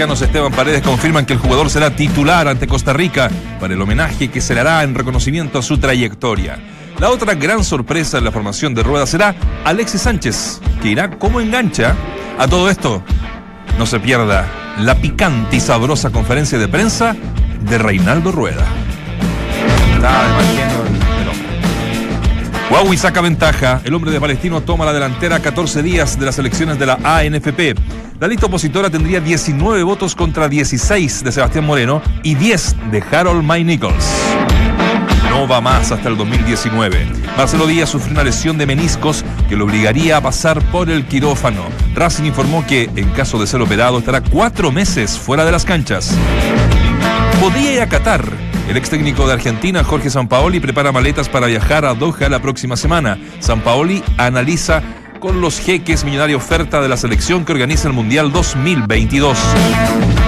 Cercanos a Esteban Paredes confirman que el jugador será titular ante Costa Rica para el homenaje que se le hará en reconocimiento a su trayectoria. La otra gran sorpresa en la formación de Rueda será Alexis Sánchez, que irá como engancha a todo esto. No se pierda la picante y sabrosa conferencia de prensa de Reinaldo Rueda. Huawei saca ventaja. El hombre de Palestino toma la delantera a 14 días de las elecciones de la ANFP. La lista opositora tendría 19 votos contra 16 de Sebastián Moreno y 10 de Harold May Nichols. No va más hasta el 2019. Marcelo Díaz sufrió una lesión de meniscos que lo obligaría a pasar por el quirófano. Racing informó que, en caso de ser operado, estará cuatro meses fuera de las canchas. Podría ir a Qatar. El ex técnico de Argentina, Jorge Sampaoli, prepara maletas para viajar a Doha la próxima semana. Sampaoli analiza con los jeques millonaria oferta de la selección que organiza el Mundial 2022.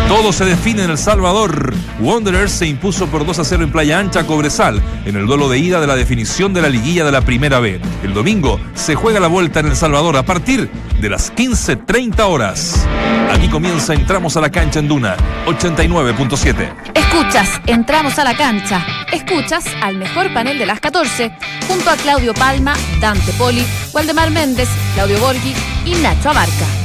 Todo se define en El Salvador. Wanderers se impuso por 2 a 0 en Playa Ancha Cobresal en el duelo de ida de la definición de la liguilla de la Primera B. El domingo se juega la vuelta en El Salvador a partir de las 15.30 horas. Aquí comienza Entramos a la cancha en Duna 89.7. Escuchas, entramos a la cancha. Escuchas al mejor panel de las 14, junto a Claudio Palma, Dante Poli, Waldemar Méndez, Claudio Borghi y Nacho Abarca.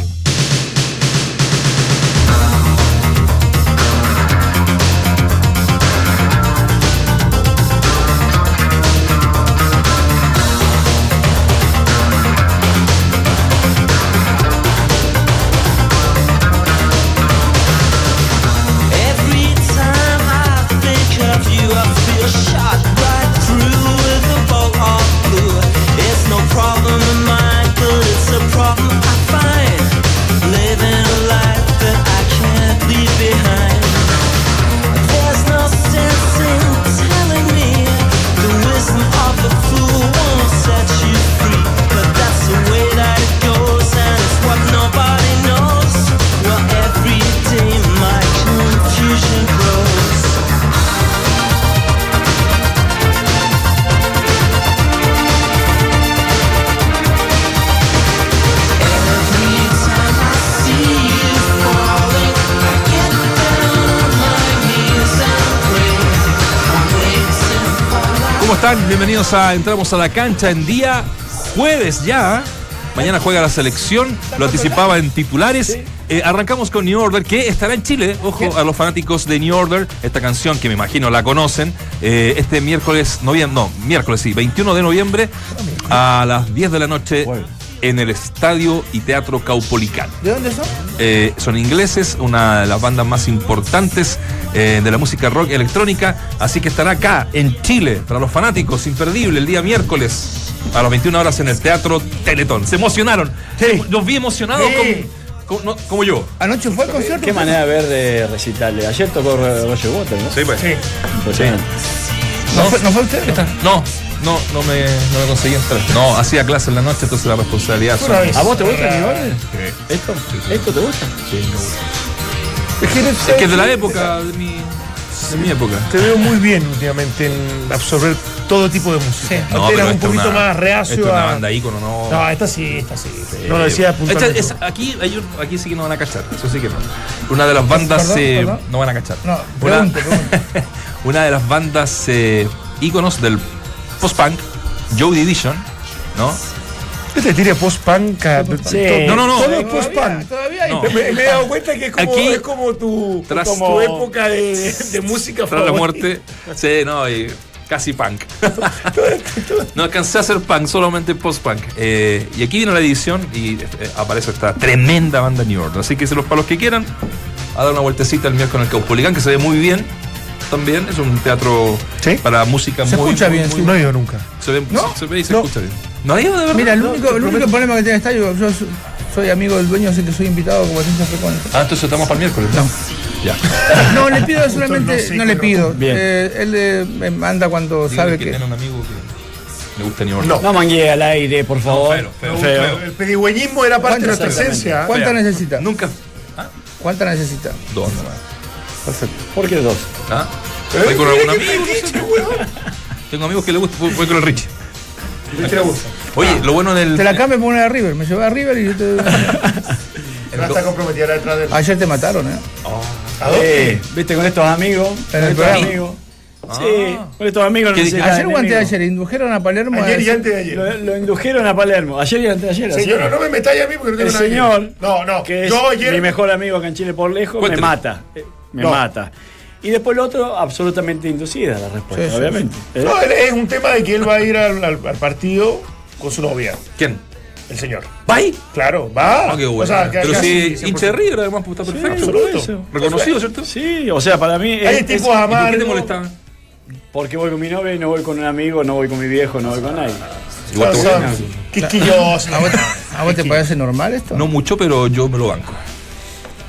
Entramos a la cancha en día jueves ya. Mañana juega la selección, lo anticipaba en titulares. Eh, arrancamos con New Order, que estará en Chile. Ojo a los fanáticos de New Order, esta canción que me imagino la conocen. eh, este miércoles, noviembre, no, miércoles sí, 21 de noviembre a las 10 de la noche en el Estadio y Teatro Caupolicán. ¿De dónde son? Eh, son ingleses, una de las bandas más importantes eh, de la música rock electrónica, así que estará acá en Chile para los fanáticos, imperdible, el día miércoles a las 21 horas en el Teatro Teletón. Se emocionaron. Sí. Los vi emocionados Sí. como, como- no, como yo. ¿Anoche fue el concierto? Qué manera de ver de recital. Ayer tocó Roger Waters, ¿no? Sí, pues. Sí. Impresionante. ¿No, fue, ¿No fue usted? Esta- no, no, no me, no me conseguí entrar. No, hacía clase en la noche, entonces la responsabilidad. ¿A vos te gusta Ah, Order? Sí. ¿Esto? ¿Esto te gusta? Es que, Es que es de la época, de mi, de mi época. Te veo muy bien últimamente en absorber todo tipo de música. No, Antes pero eras un esta poquito una- más esta reacio es una a. banda ícono, no. No, esta sí, esta sí. No lo decía Esta- es- aquí, hay un- aquí sí que no van a cachar, eso sí que no. Una de las bandas Perdón, eh, perdón. no van a cachar. No, una, pregunte, pregunte. una de las bandas eh, íconos del post-punk, Joy Division, ¿no? Este tira post-punk. Sí. No, no, no. Todo es post-punk. todavía hay. No. Me, me he dado cuenta que es como, Aquí, es como tu, tras- tu como- época de, de- música Tras la muerte. Sí, no, y casi punk. no alcancé a hacer punk, solamente post-punk. Eh, y aquí viene la edición y eh, aparece esta tremenda banda New Order. Así que se los para los que quieran, a dar una vueltecita el miércoles en el Caupolicán, que se ve muy bien. También es un teatro Sí. para música Se muy escucha muy- bien, muy- sí. No he ido nunca. Se, ve, ¿No? se ve y se No. escucha bien. ¿No ha ido de verdad? Mira, el No, único, el problema que tiene el estadio, yo so- soy amigo del dueño, así que soy invitado como ciencia frecuente. Ah, entonces estamos para el miércoles. No. Ya. No, le pido no solamente, sé, no le pido. Bien. Eh, él eh, me manda cuando Dígale sabe que que. tiene un amigo que le gusta New. No. No mangué al aire, por favor. feo, feo, Feo. feo. El pedigüeñismo era parte de nuestra esencia. ¿Cuánta necesita? Nunca. ¿Cuánta necesita? Dos nomás. Perfecto. ¿Por qué dos? ¿Ah? ¿Eh? Voy con algún Mira amigo. sé. Tengo amigos que le gusta. Voy voy con el Richie. ¿Qué te gusta? Oye, lo bueno del. Te la cambio por una de River. Me llevé a River y yo te. No está comprometida detrás de él. Ayer te mataron, ¿eh? ¿A dónde? Eh, ¿Viste? Con estos amigos. En Con el estos programa. amigos. Sí, con estos amigos no ¿Qué necesitan Ayer o antes de ayer indujeron a Palermo a Ayer y antes de ayer. Lo, lo indujeron a Palermo. Ayer y antes de ayer. Señor, que- no, no me metáis a mí porque no tengo el señor. No, no. que es yo ayer. mi mejor amigo acá en Chile por lejos, Cuénteme. me mata. Me No. mata. Y después el otro, absolutamente inducida la respuesta, Sí, sí, obviamente. No, él- es un tema de que él va a ir al, al- al partido con su novia, ¿Quién? el señor. ¿Vai? Claro, va. Ah, qué bueno. O sea, que Pero si sí, hincha de 100%. River, además, pues está perfecto. absoluto. Reconocido, ¿cierto? Sí, o sea, para mí. Hay es- tipos es- ¿Y por qué te molestaba? porque voy con mi novia y no voy con un amigo, no voy con mi viejo, no voy con nadie. Igual te O voy sea, a- Quisquillosa. ¿A vos, ¿A vos te parece normal esto? No mucho, pero yo me lo banco.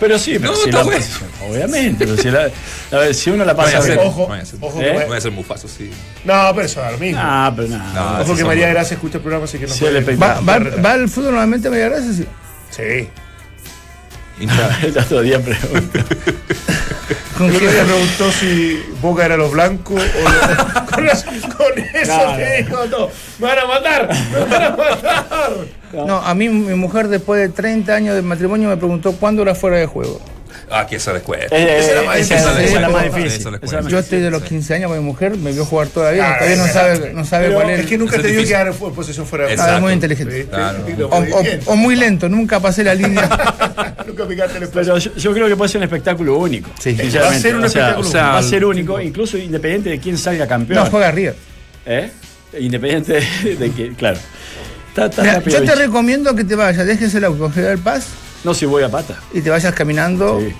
Pero sí, pero No, si la- bueno. obviamente, pero si, la- a ver, si uno la pasa a ser, bien. Ojo, no vaya a ser. ojo ¿Eh? voy a ser mufazo, sí. No, pero eso da lo mismo. Ah, pero nada. No, Ojo que María Gracia escucha el programa, así que no Sí, puede- ¿Va, va, va al fútbol nuevamente a media gracia? Sí. Sí. El otro día pregunto. ¿Con qué? día preguntó si Boca era los blancos o los... con, eso- con eso No, te digo todo. Me van a matar, me van a matar. No, a mí mi mujer después de 30 años de matrimonio me preguntó cuándo era fuera de juego. Ah, que esa después. Eh, Esa es la más esa- difícil. esa es la más Esa difícil. más Yo estoy de los 15 años, mi mujer me vio jugar todavía, Claro, todavía no sabe, no sabe pero cuál es. Es que nunca Eso te es dio que difícil. dar fu- posesión fuera de Exacto. Ah, es muy inteligente. O, muy o- bien. o muy lento, nunca pasé la línea. Nunca picaste el. Pero yo, yo creo que puede ser un espectáculo único. Sí. Va a ser un o sea, espectáculo o sea, único. va a ser único, incluso independiente de quién salga campeón. No, juega River. ¿Eh? Independiente de, de que, claro. Está, está Mira, rápido, yo te bicho. recomiendo que te vayas, dejes el auto General Paz No, si voy a pata. y te vayas caminando Sí.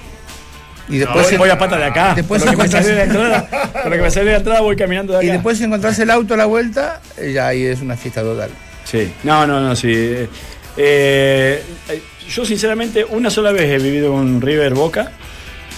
y después Voy, voy a pata de acá. Después Con lo que me encontrás- de la entrada, con lo que me sale de entrada voy caminando de acá. y después si encontrás el auto a la vuelta, eh, ya ahí es una fiesta total. Sí. No, no, no, sí. Eh, eh, yo sinceramente una sola vez he vivido con River Boca.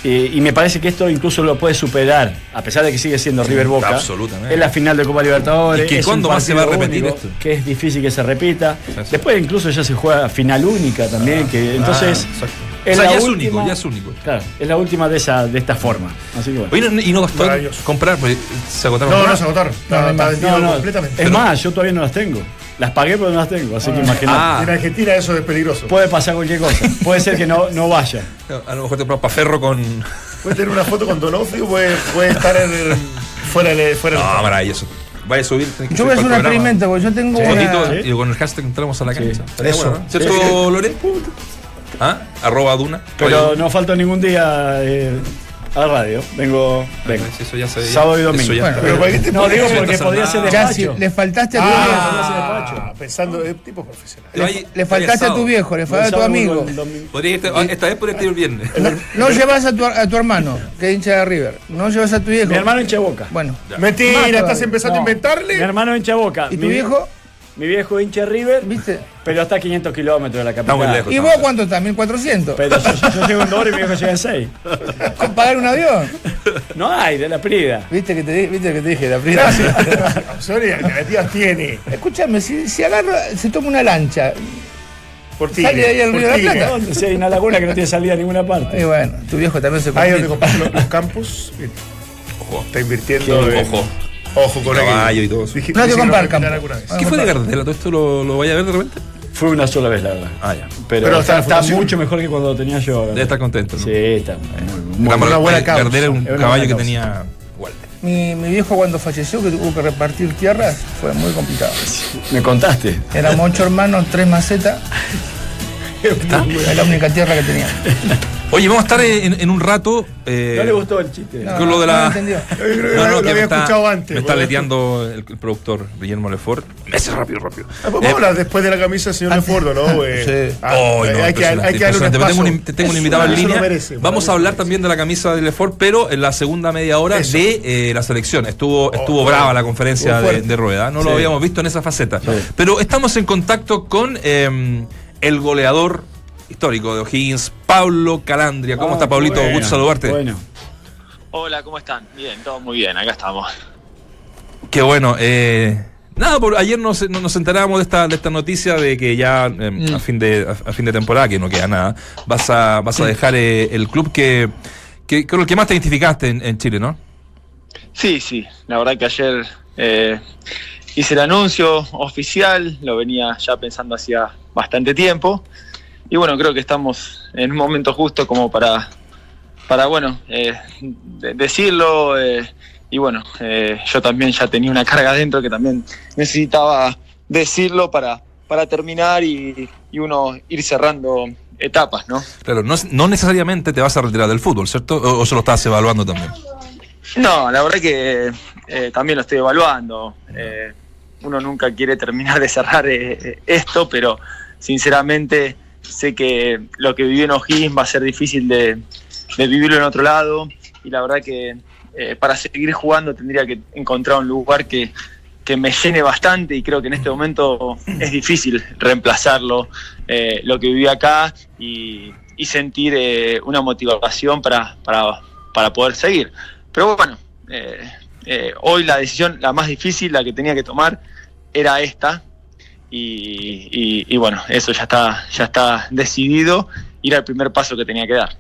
Eh, y me parece que esto incluso lo puede superar, a pesar de que sigue siendo River Boca. absolutamente. Es la final de Copa Libertadores. ¿Y que es cuándo más se va a repetir único, esto? Que es difícil que se repita. Después incluso ya se juega final única también. que entonces Ah, exacto. es o sea, la ya es última- único, ya es único. Claro, es la última de esa de esta forma. Así que bueno. Oye, no- y no Maravilloso. comprar, porque se agotaron. No, no se agotaron. No, No, no, completamente. es más, yo todavía no las tengo. Las pagué, pero no las tengo. Así que imagínate. Ah. En Argentina eso es peligroso. Puede pasar cualquier cosa. Puede ser que no, no vaya. A lo mejor te pones Paferro con. Puede tener una foto con Donofrio, puede, puede estar en el- fuera del fuera No, maravilloso. Vaya a subir. que Yo voy a hacer un experimento, porque yo tengo Fotito una... y con el hashtag entramos a la cancha. Estaría Eso. bueno, ¿no? ¿Cierto, Sí, sí. Lore? ¿Ah? Arroba Duna. Pero Oye, no falto ningún día eh, a la radio. Vengo. vengo. Eso ya se. Sábado y domingo. Bueno. Pero ¿para qué te No, digo porque nada. ser despacho. si le faltaste a tu Ah, viejo. pensando, es tipo profesional. Le faltaste a tu viejo, le faltaste a tu amigo. ah, esta vez podría ir el viernes. No, no llevas a tu, a tu hermano, que es hincha de River. No llevas a tu viejo. Mi hermano hincha boca. Bueno, Ya. Mentira, estás empezando a inventarle. Mi hermano hincha boca. ¿y tu Mi- viejo? Mi viejo hincha River, ¿Viste? pero está a 500 kilómetros de la capital. muy lejos. ¿Y vos cuánto estás? 1400. Pero yo, yo llego en dos y mi viejo llega en seis. ¿Con pagar un avión? No hay, de la Prida. ¿Viste que te, viste que te dije? La primera. Sorry, alternativas tiene. Escúchame, si, si agarra, se toma una lancha. Por ti. Sale de ahí al Río de la Plata. ¿Dónde? Si hay una laguna que no tiene salida a ninguna Y parte. bueno, tu viejo también se Ahí donde compraste los, los campus. eh, Ojo. Está invirtiendo. Ojo. Ojo con Caballo y todo eso. Dije- No te dije que comprar lo voy a invitar campo. alguna vez. Ah. ¿Qué fue de Gardela? ¿Todo esto lo, lo vaya a ver de repente? Fue una sola vez, la verdad. Ah, ya. Pero, Pero está está, está mucho mejor que cuando lo tenía yo. Debe estar contento, ¿no? Sí, está muy, muy una buena causa. Gardela era un caballo que tenía. Walter. Mi, mi viejo cuando falleció, que tuvo que repartir tierras, fue muy complicado. Me contaste. Éramos ocho hermanos, tres macetas. Era la única tierra que tenía. Oye, vamos a estar en, en un rato. eh, No le gustó el chiste. No, Con lo de no la- No, no, lo que me había está, escuchado antes. me está bueno. leteando el, el productor Guillermo Lefort. Ese rápido, rápido. Ah, Vamos a hablar después de la camisa del señor Lefordo, ¿no? Eh, Sí. ah, Oh, no, hay, que, hay que darle un espacio. Tengo un, te- tengo un invitado en línea. merece, Vamos a hablar también de la camisa de Lefort, pero en la segunda media hora Eso. de eh, la selección. Estuvo, estuvo oh, brava la conferencia de, Rueda. No lo habíamos visto en esa faceta. Sí. Pero estamos en contacto con eh, el goleador histórico de O'Higgins, Pablo Calandria. ¿Cómo Ah, está, Pablito? bueno, Gusto saludarte. Bueno. Hola, ¿cómo están? Bien, todo muy bien, acá estamos. Qué bueno. eh, nada, por, ayer nos, no- nos enterábamos de esta, de esta noticia de que ya eh, a, fin de, a, a fin de temporada, que no queda nada, vas a, vas a dejar eh, el club que, que con el que más te identificaste en, en Chile, ¿no? Sí, sí, la verdad que ayer eh, hice el anuncio oficial, lo venía ya pensando hacía bastante tiempo. Y bueno, creo que estamos en un momento justo como para, para bueno, eh, de- decirlo. eh, y bueno, eh, yo también ya tenía una carga adentro que también necesitaba decirlo para, para terminar y, y uno ir cerrando etapas, ¿no? Claro, no, no necesariamente te vas a retirar del fútbol, ¿cierto? O, o se lo estás evaluando también. No, la verdad que eh, también lo estoy evaluando. Eh, uno nunca quiere terminar de cerrar eh, esto, pero sinceramente sé que lo que viví en O'Higgins va a ser difícil de, vivirlo en otro lado y la verdad que eh, para seguir jugando tendría que encontrar un lugar que, que me llene bastante y creo que en este momento es difícil reemplazarlo, eh, lo que viví acá y, y sentir eh, una motivación para, para, para poder seguir. Pero bueno, eh, hoy la decisión, la más difícil, la que tenía que tomar, era esta. Y, y- y bueno, eso ya está, ya está decidido. Ir al primer paso que tenía que dar.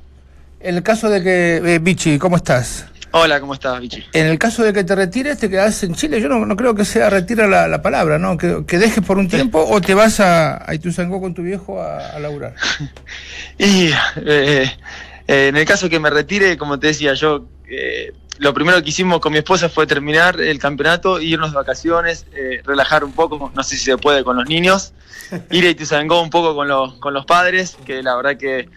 En el caso de que, eh, Vichy, ¿cómo estás? Hola, ¿cómo estás, Vichy? En el caso de que te retires, te quedas en Chile. Yo no, no creo que sea retira la, la palabra, ¿no? Que, que dejes por un tiempo o te vas a, a Ituzaingó con tu viejo a, a laburar. Y eh, eh, en el caso que me retire, como te decía, yo eh, lo primero que hicimos con mi esposa fue terminar el campeonato, irnos de vacaciones, eh, relajar un poco, no sé si se puede con los niños, ir a Ituzaingó un poco con los, con los padres, que la verdad que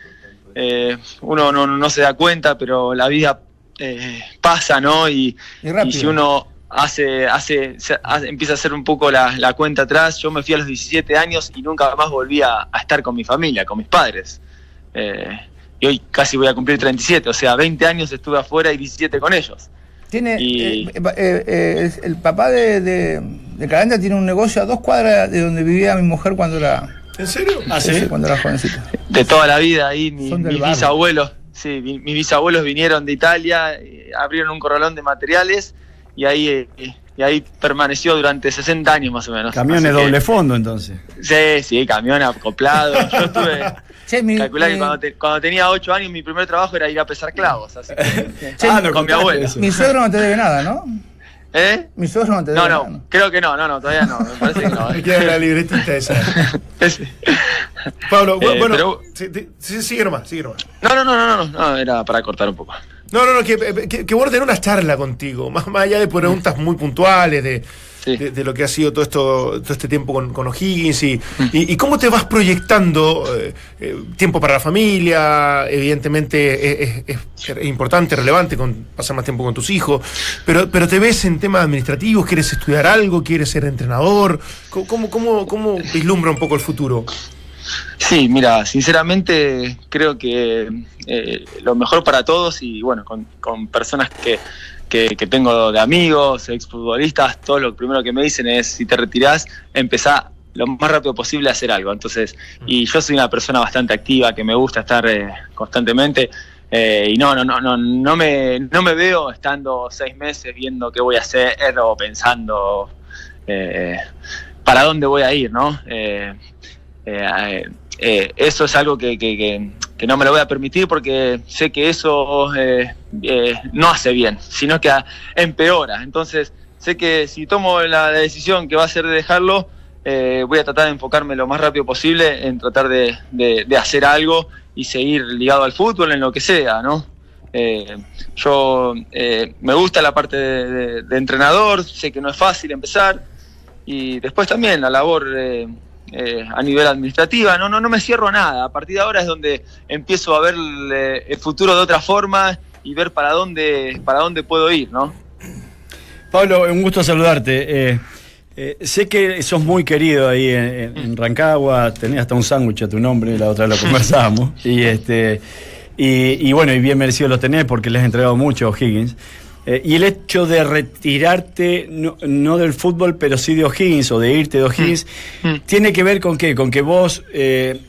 eh, uno no, no se da cuenta, pero la vida eh, pasa, ¿no? Y, Y rápido. y si uno hace, hace, se- hace- empieza a hacer un poco la, la cuenta atrás, yo me fui a los 17 años y nunca más volví a, a estar con mi familia, con mis padres. Eh, y hoy casi voy a cumplir 37, o sea, 20 años estuve afuera y 17 con ellos. Tiene, Y- eh, eh, eh, es- el papá de, de, de Calanda tiene un negocio a dos cuadras de donde vivía mi mujer cuando era, ¿En serio? ¿Ah, sí? sí, cuando era jovencita. De toda la vida ahí, mi- mis barrio. bisabuelos, sí, mi- mis bisabuelos vinieron de Italia, eh, abrieron un corralón de materiales y ahí, eh, y ahí permaneció durante 60 años más o menos. Camiones que- doble fondo, entonces. Sí, sí, camión acoplado. Yo estuve. Che, mi- calculá que cuando, te- cuando tenía 8 años, mi primer trabajo era ir a pesar clavos. Así que, Che, Ah, no con mi abuela. eso. Mi suegro no te debe nada, ¿no? ¿Eh? Mi suegro no te debe No, nada. no, creo que no, no, no, todavía no. Me parece que no. Me ¿eh? queda la libretita esa. Es- Pablo, Eh, bueno, pero- sí, sí, sí, sigue nomás, sigue nomás. No, no, no, no, no, no, era para cortar un poco. No, no, no, que, que, que bueno tener una charla contigo, más, más allá de preguntas muy puntuales de, Sí. de, de lo que ha sido todo esto todo este tiempo con, con O'Higgins y, y, y cómo te vas proyectando eh, eh, tiempo para la familia, evidentemente es, es- es importante, relevante con pasar más tiempo con tus hijos, pero, pero te ves en temas administrativos, quieres estudiar algo, quieres ser entrenador, ¿cómo, cómo, cómo, cómo vislumbra un poco el futuro? Sí, mira, sinceramente creo que eh, lo mejor para todos y bueno, con, con personas que, que, que tengo de amigos, exfutbolistas, todo lo primero que me dicen es si te retirás, empezá lo más rápido posible a hacer algo. Entonces, y yo soy una persona bastante activa, que me gusta estar eh, constantemente. eh, y no, no, no, no, no me, no me veo estando seis meses viendo qué voy a hacer o pensando eh, para dónde voy a ir, ¿no? Eh, eso es algo que, que- no me lo voy a permitir porque sé que eso eh, eh, no hace bien, sino que empeora. Entonces, sé que si tomo la decisión que va a ser de dejarlo, voy a tratar de enfocarme lo más rápido posible en tratar de, de- hacer algo y seguir ligado al fútbol en lo que sea, ¿no? Yo me gusta la parte de, de- de entrenador, sé que no es fácil empezar y después también la labor eh, eh, a nivel administrativa, no, no, no me cierro a nada, a partir de ahora es donde empiezo a ver el, eh, el futuro de otra forma y ver para dónde, para dónde puedo ir, ¿no? Pablo, un gusto saludarte. Eh, eh, sé que sos muy querido ahí en, en- en Rancagua, tenés hasta un sándwich a tu nombre, la otra vez lo conversamos. y, este, y, y bueno, y bien merecido lo tenés porque le has entregado mucho a O'Higgins. Eh, y el hecho de retirarte, no, no del fútbol, pero sí de O'Higgins o de irte de O'Higgins, Mm. tiene que ver con qué? Con que vos eh,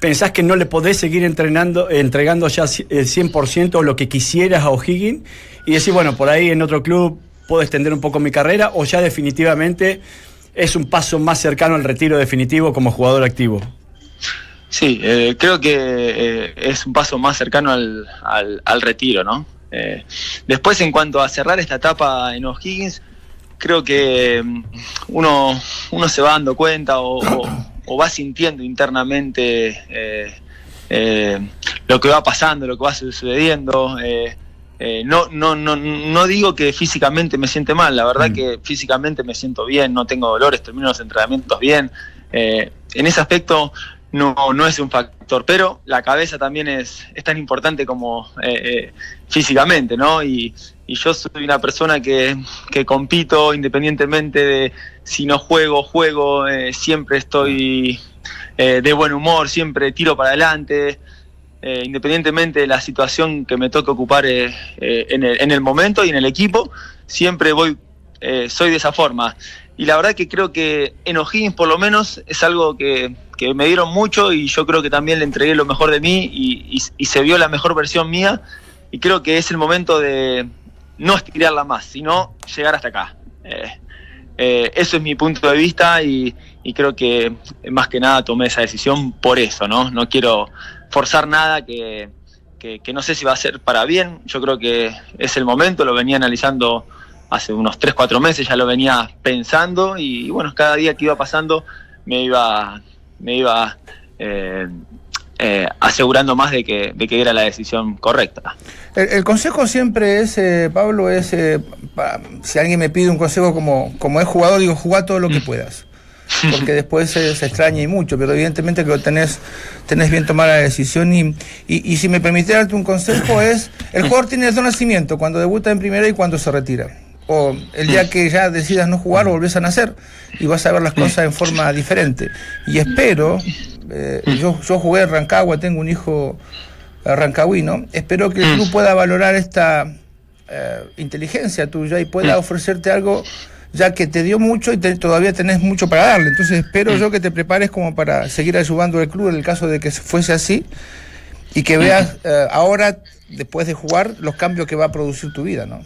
pensás que no le podés seguir entrenando, entregando ya el 100% lo que quisieras a O'Higgins y decir, bueno, por ahí en otro club puedo extender un poco mi carrera o ya definitivamente es un paso más cercano al retiro definitivo como jugador activo. Sí, eh, creo que eh, es un paso más cercano al, al- al retiro, ¿no? Eh, después, en cuanto a cerrar esta etapa en O'Higgins, creo que mm, uno, uno se va dando cuenta o, o- o va sintiendo internamente eh, eh, lo que va pasando, lo que va sucediendo. eh, no, no, no, no digo que físicamente me siente mal, la verdad que físicamente me siento bien, no tengo dolores, termino los entrenamientos bien. Eh, en ese aspecto no, no es un factor, pero la cabeza también es, es tan importante como eh, eh, físicamente, ¿no? Y, y yo soy una persona que, que compito independientemente de si no juego, juego, eh, siempre estoy eh, de buen humor, siempre tiro para adelante. independientemente de la situación que me toque ocupar en, el, en el momento y en el equipo, siempre voy, soy de esa forma. Y la verdad que creo que en O'Higgins por lo menos es algo que, que me dieron mucho y yo creo que también le entregué lo mejor de mí y, y- se vio la mejor versión mía y creo que es el momento de no estirarla más, sino llegar hasta acá. Eh, eh, eso es mi punto de vista y, y creo que más que nada tomé esa decisión por eso, ¿no? No quiero forzar nada que, que no sé si va a ser para bien. Yo creo que es el momento, lo venía analizando hace unos 3, 4 meses, ya lo venía pensando y, bueno, cada día que iba pasando me iba, me iba eh, eh, asegurando más de que, de que era la decisión correcta. El, el consejo siempre es, eh, Pablo, es, eh, si alguien me pide un consejo como, como es jugador, digo, jugá todo lo que puedas. Porque después se, se extraña y mucho, pero evidentemente que lo tenés, tenés bien tomada la decisión. Y, y, y si me permite darte un consejo es, el jugador tiene dos nacimientos, cuando debuta en primera y cuando se retira. O el día que ya decidas no jugar, volvés a nacer y vas a ver las cosas en forma diferente. Y espero, eh, yo, yo jugué en Rancagua, tengo un hijo rancagüino, espero que el club pueda valorar esta eh, inteligencia tuya y pueda ofrecerte algo ya que te dio mucho y te- todavía tenés mucho para darle. Entonces espero yo que te prepares como para seguir ayudando al club en el caso de que fuese así y que veas eh, ahora, después de jugar, los cambios que va a producir tu vida, ¿no?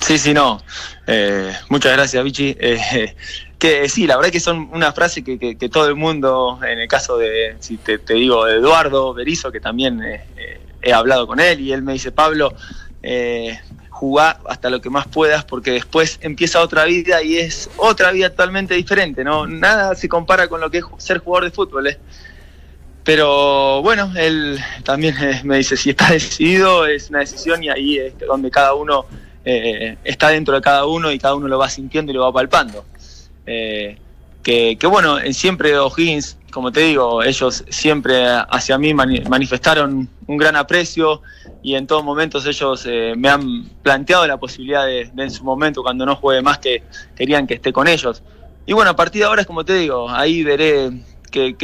Sí, sí, no. Eh, muchas gracias, Vichy. Eh, que sí, la verdad que son una frase que, todo el mundo, en el caso de, si te, te digo, Eduardo Berizo, que también eh, eh, he hablado con él, y él me dice, Pablo, eh, jugá hasta lo que más puedas, porque después empieza otra vida y es otra vida totalmente diferente, ¿no? Nada se compara con lo que es ser jugador de fútbol, ¿eh? Pero bueno, él también eh, me dice, si está decidido, es una decisión y ahí es donde cada uno eh, está dentro de cada uno y cada uno lo va sintiendo y lo va palpando. Eh, que, que bueno, siempre O'Higgins, como te digo, ellos siempre hacia mí mani- manifestaron un gran aprecio y en todos momentos ellos eh, me han planteado la posibilidad de, en su momento, cuando no juegue más, que querían que esté con ellos. Y bueno, a partir de ahora es como te digo, ahí veré qué-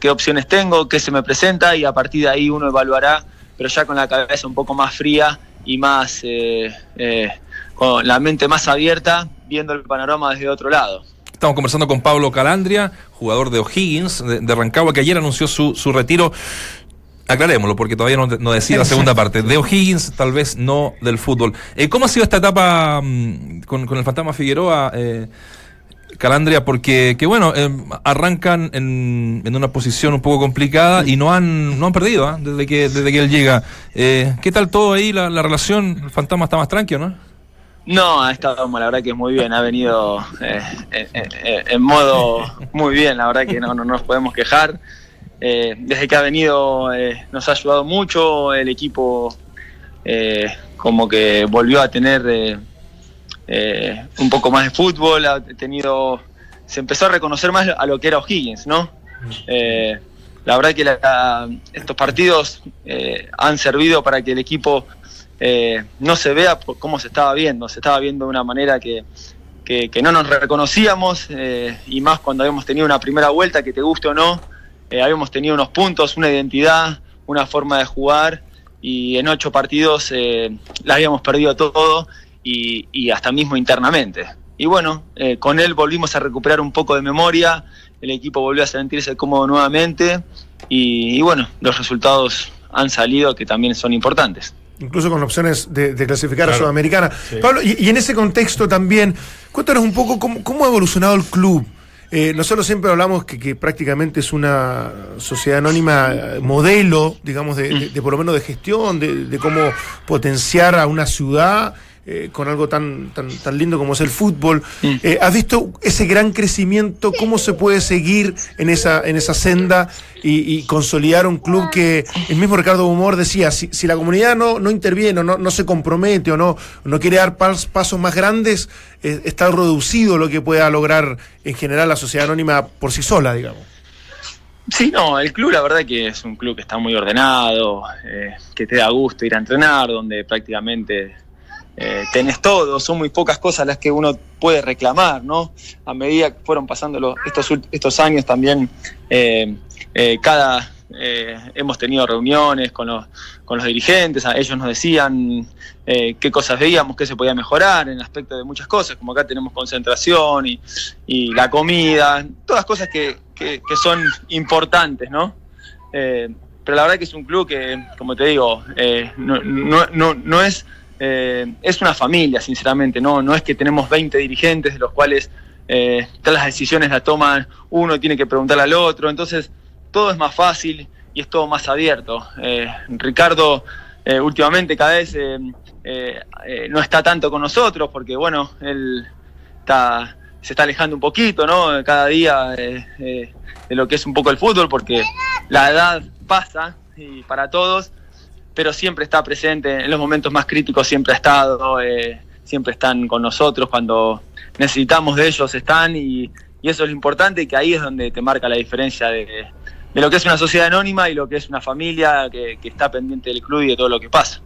qué opciones tengo, qué se me presenta y a partir de ahí uno evaluará, pero ya con la cabeza un poco más fría y más eh, eh, con la mente más abierta, viendo el panorama desde otro lado. Estamos conversando con Pablo Calandria, jugador de O'Higgins, de, Rancagua, que ayer anunció su, su retiro. Aclarémoslo, porque todavía no, no decía la segunda parte. De O'Higgins, tal vez no del fútbol. Eh, ¿Cómo ha sido esta etapa mm, con, el fantasma Figueroa, Calandria? Porque, que bueno, eh, arrancan en, en una posición un poco complicada y no han, no han perdido ¿ah? desde, que, desde que él llega. Eh, ¿Qué tal todo ahí, la, la relación? El fantasma está más tranquilo, ¿no? No, ha estado, la verdad que muy bien, ha venido eh, eh, eh, en modo muy bien, la verdad que no, no nos podemos quejar. Eh, desde que ha venido eh, nos ha ayudado mucho, el equipo eh, como que volvió a tener eh, un poco más de fútbol, ha tenido, se empezó a reconocer más a lo que era O'Higgins, ¿no? Eh, la verdad que la- estos partidos eh, han servido para que el equipo no se vea cómo se estaba viendo, se estaba viendo de una manera que, que, que no nos reconocíamos y más cuando habíamos tenido una primera vuelta, que te guste o no, habíamos tenido unos puntos, una identidad, una forma de jugar y en ocho partidos la habíamos perdido todo y, y hasta mismo internamente. Y bueno, eh, con él volvimos a recuperar un poco de memoria, el equipo volvió a sentirse cómodo nuevamente y, y bueno, los resultados han salido que también son importantes. incluso con opciones de, de clasificar a. Sudamericana. Pablo, y, y en ese contexto también, cuéntanos un poco cómo, cómo ha evolucionado el club. Eh, nosotros siempre hablamos que, que prácticamente es una sociedad anónima eh, modelo, digamos, de, de- de por lo menos de gestión, de, de cómo potenciar a una ciudad eh, con algo tan, tan, tan lindo como es el fútbol. Eh, ¿Has visto ese gran crecimiento? ¿Cómo se puede seguir en esa, en esa senda y, y consolidar un club que el mismo Ricardo Humor decía, si, si la comunidad no, no interviene, o no, no se compromete o no, no quiere dar pas- pasos más grandes, eh, está reducido lo que pueda lograr en general la sociedad anónima por sí sola, digamos. Sí, no, el club la verdad que es un club que está muy ordenado, eh, que te da gusto ir a entrenar, donde prácticamente eh, tenés todo, son muy pocas cosas las que uno puede reclamar, ¿no? A medida que fueron pasando estos, estos años también, eh, eh, cada, eh, hemos tenido reuniones con los, con los dirigentes, ellos nos decían qué cosas veíamos, qué se podía mejorar en aspecto de muchas cosas, como acá tenemos concentración y, y la comida, todas cosas que, que- son importantes, ¿no? Pero la verdad que es un club que, como te digo, no- no- no es, eh, es una familia, sinceramente, no, no es que tenemos 20 dirigentes de los cuales eh, todas las decisiones las toman uno tiene que preguntarle al otro, entonces todo es más fácil y es todo más abierto. Eh, Ricardo eh, últimamente cada vez eh, no está tanto con nosotros porque, bueno, él está, se está alejando un poquito, ¿no? Cada día de lo que es un poco el fútbol porque la edad pasa y para todos, pero siempre está presente en los momentos más críticos, siempre ha estado, eh, siempre están con nosotros cuando necesitamos de ellos, están y, y eso es lo importante y que ahí es donde te marca la diferencia de, de lo que es una sociedad anónima y lo que es una familia que, que está pendiente del club y de todo lo que pasa.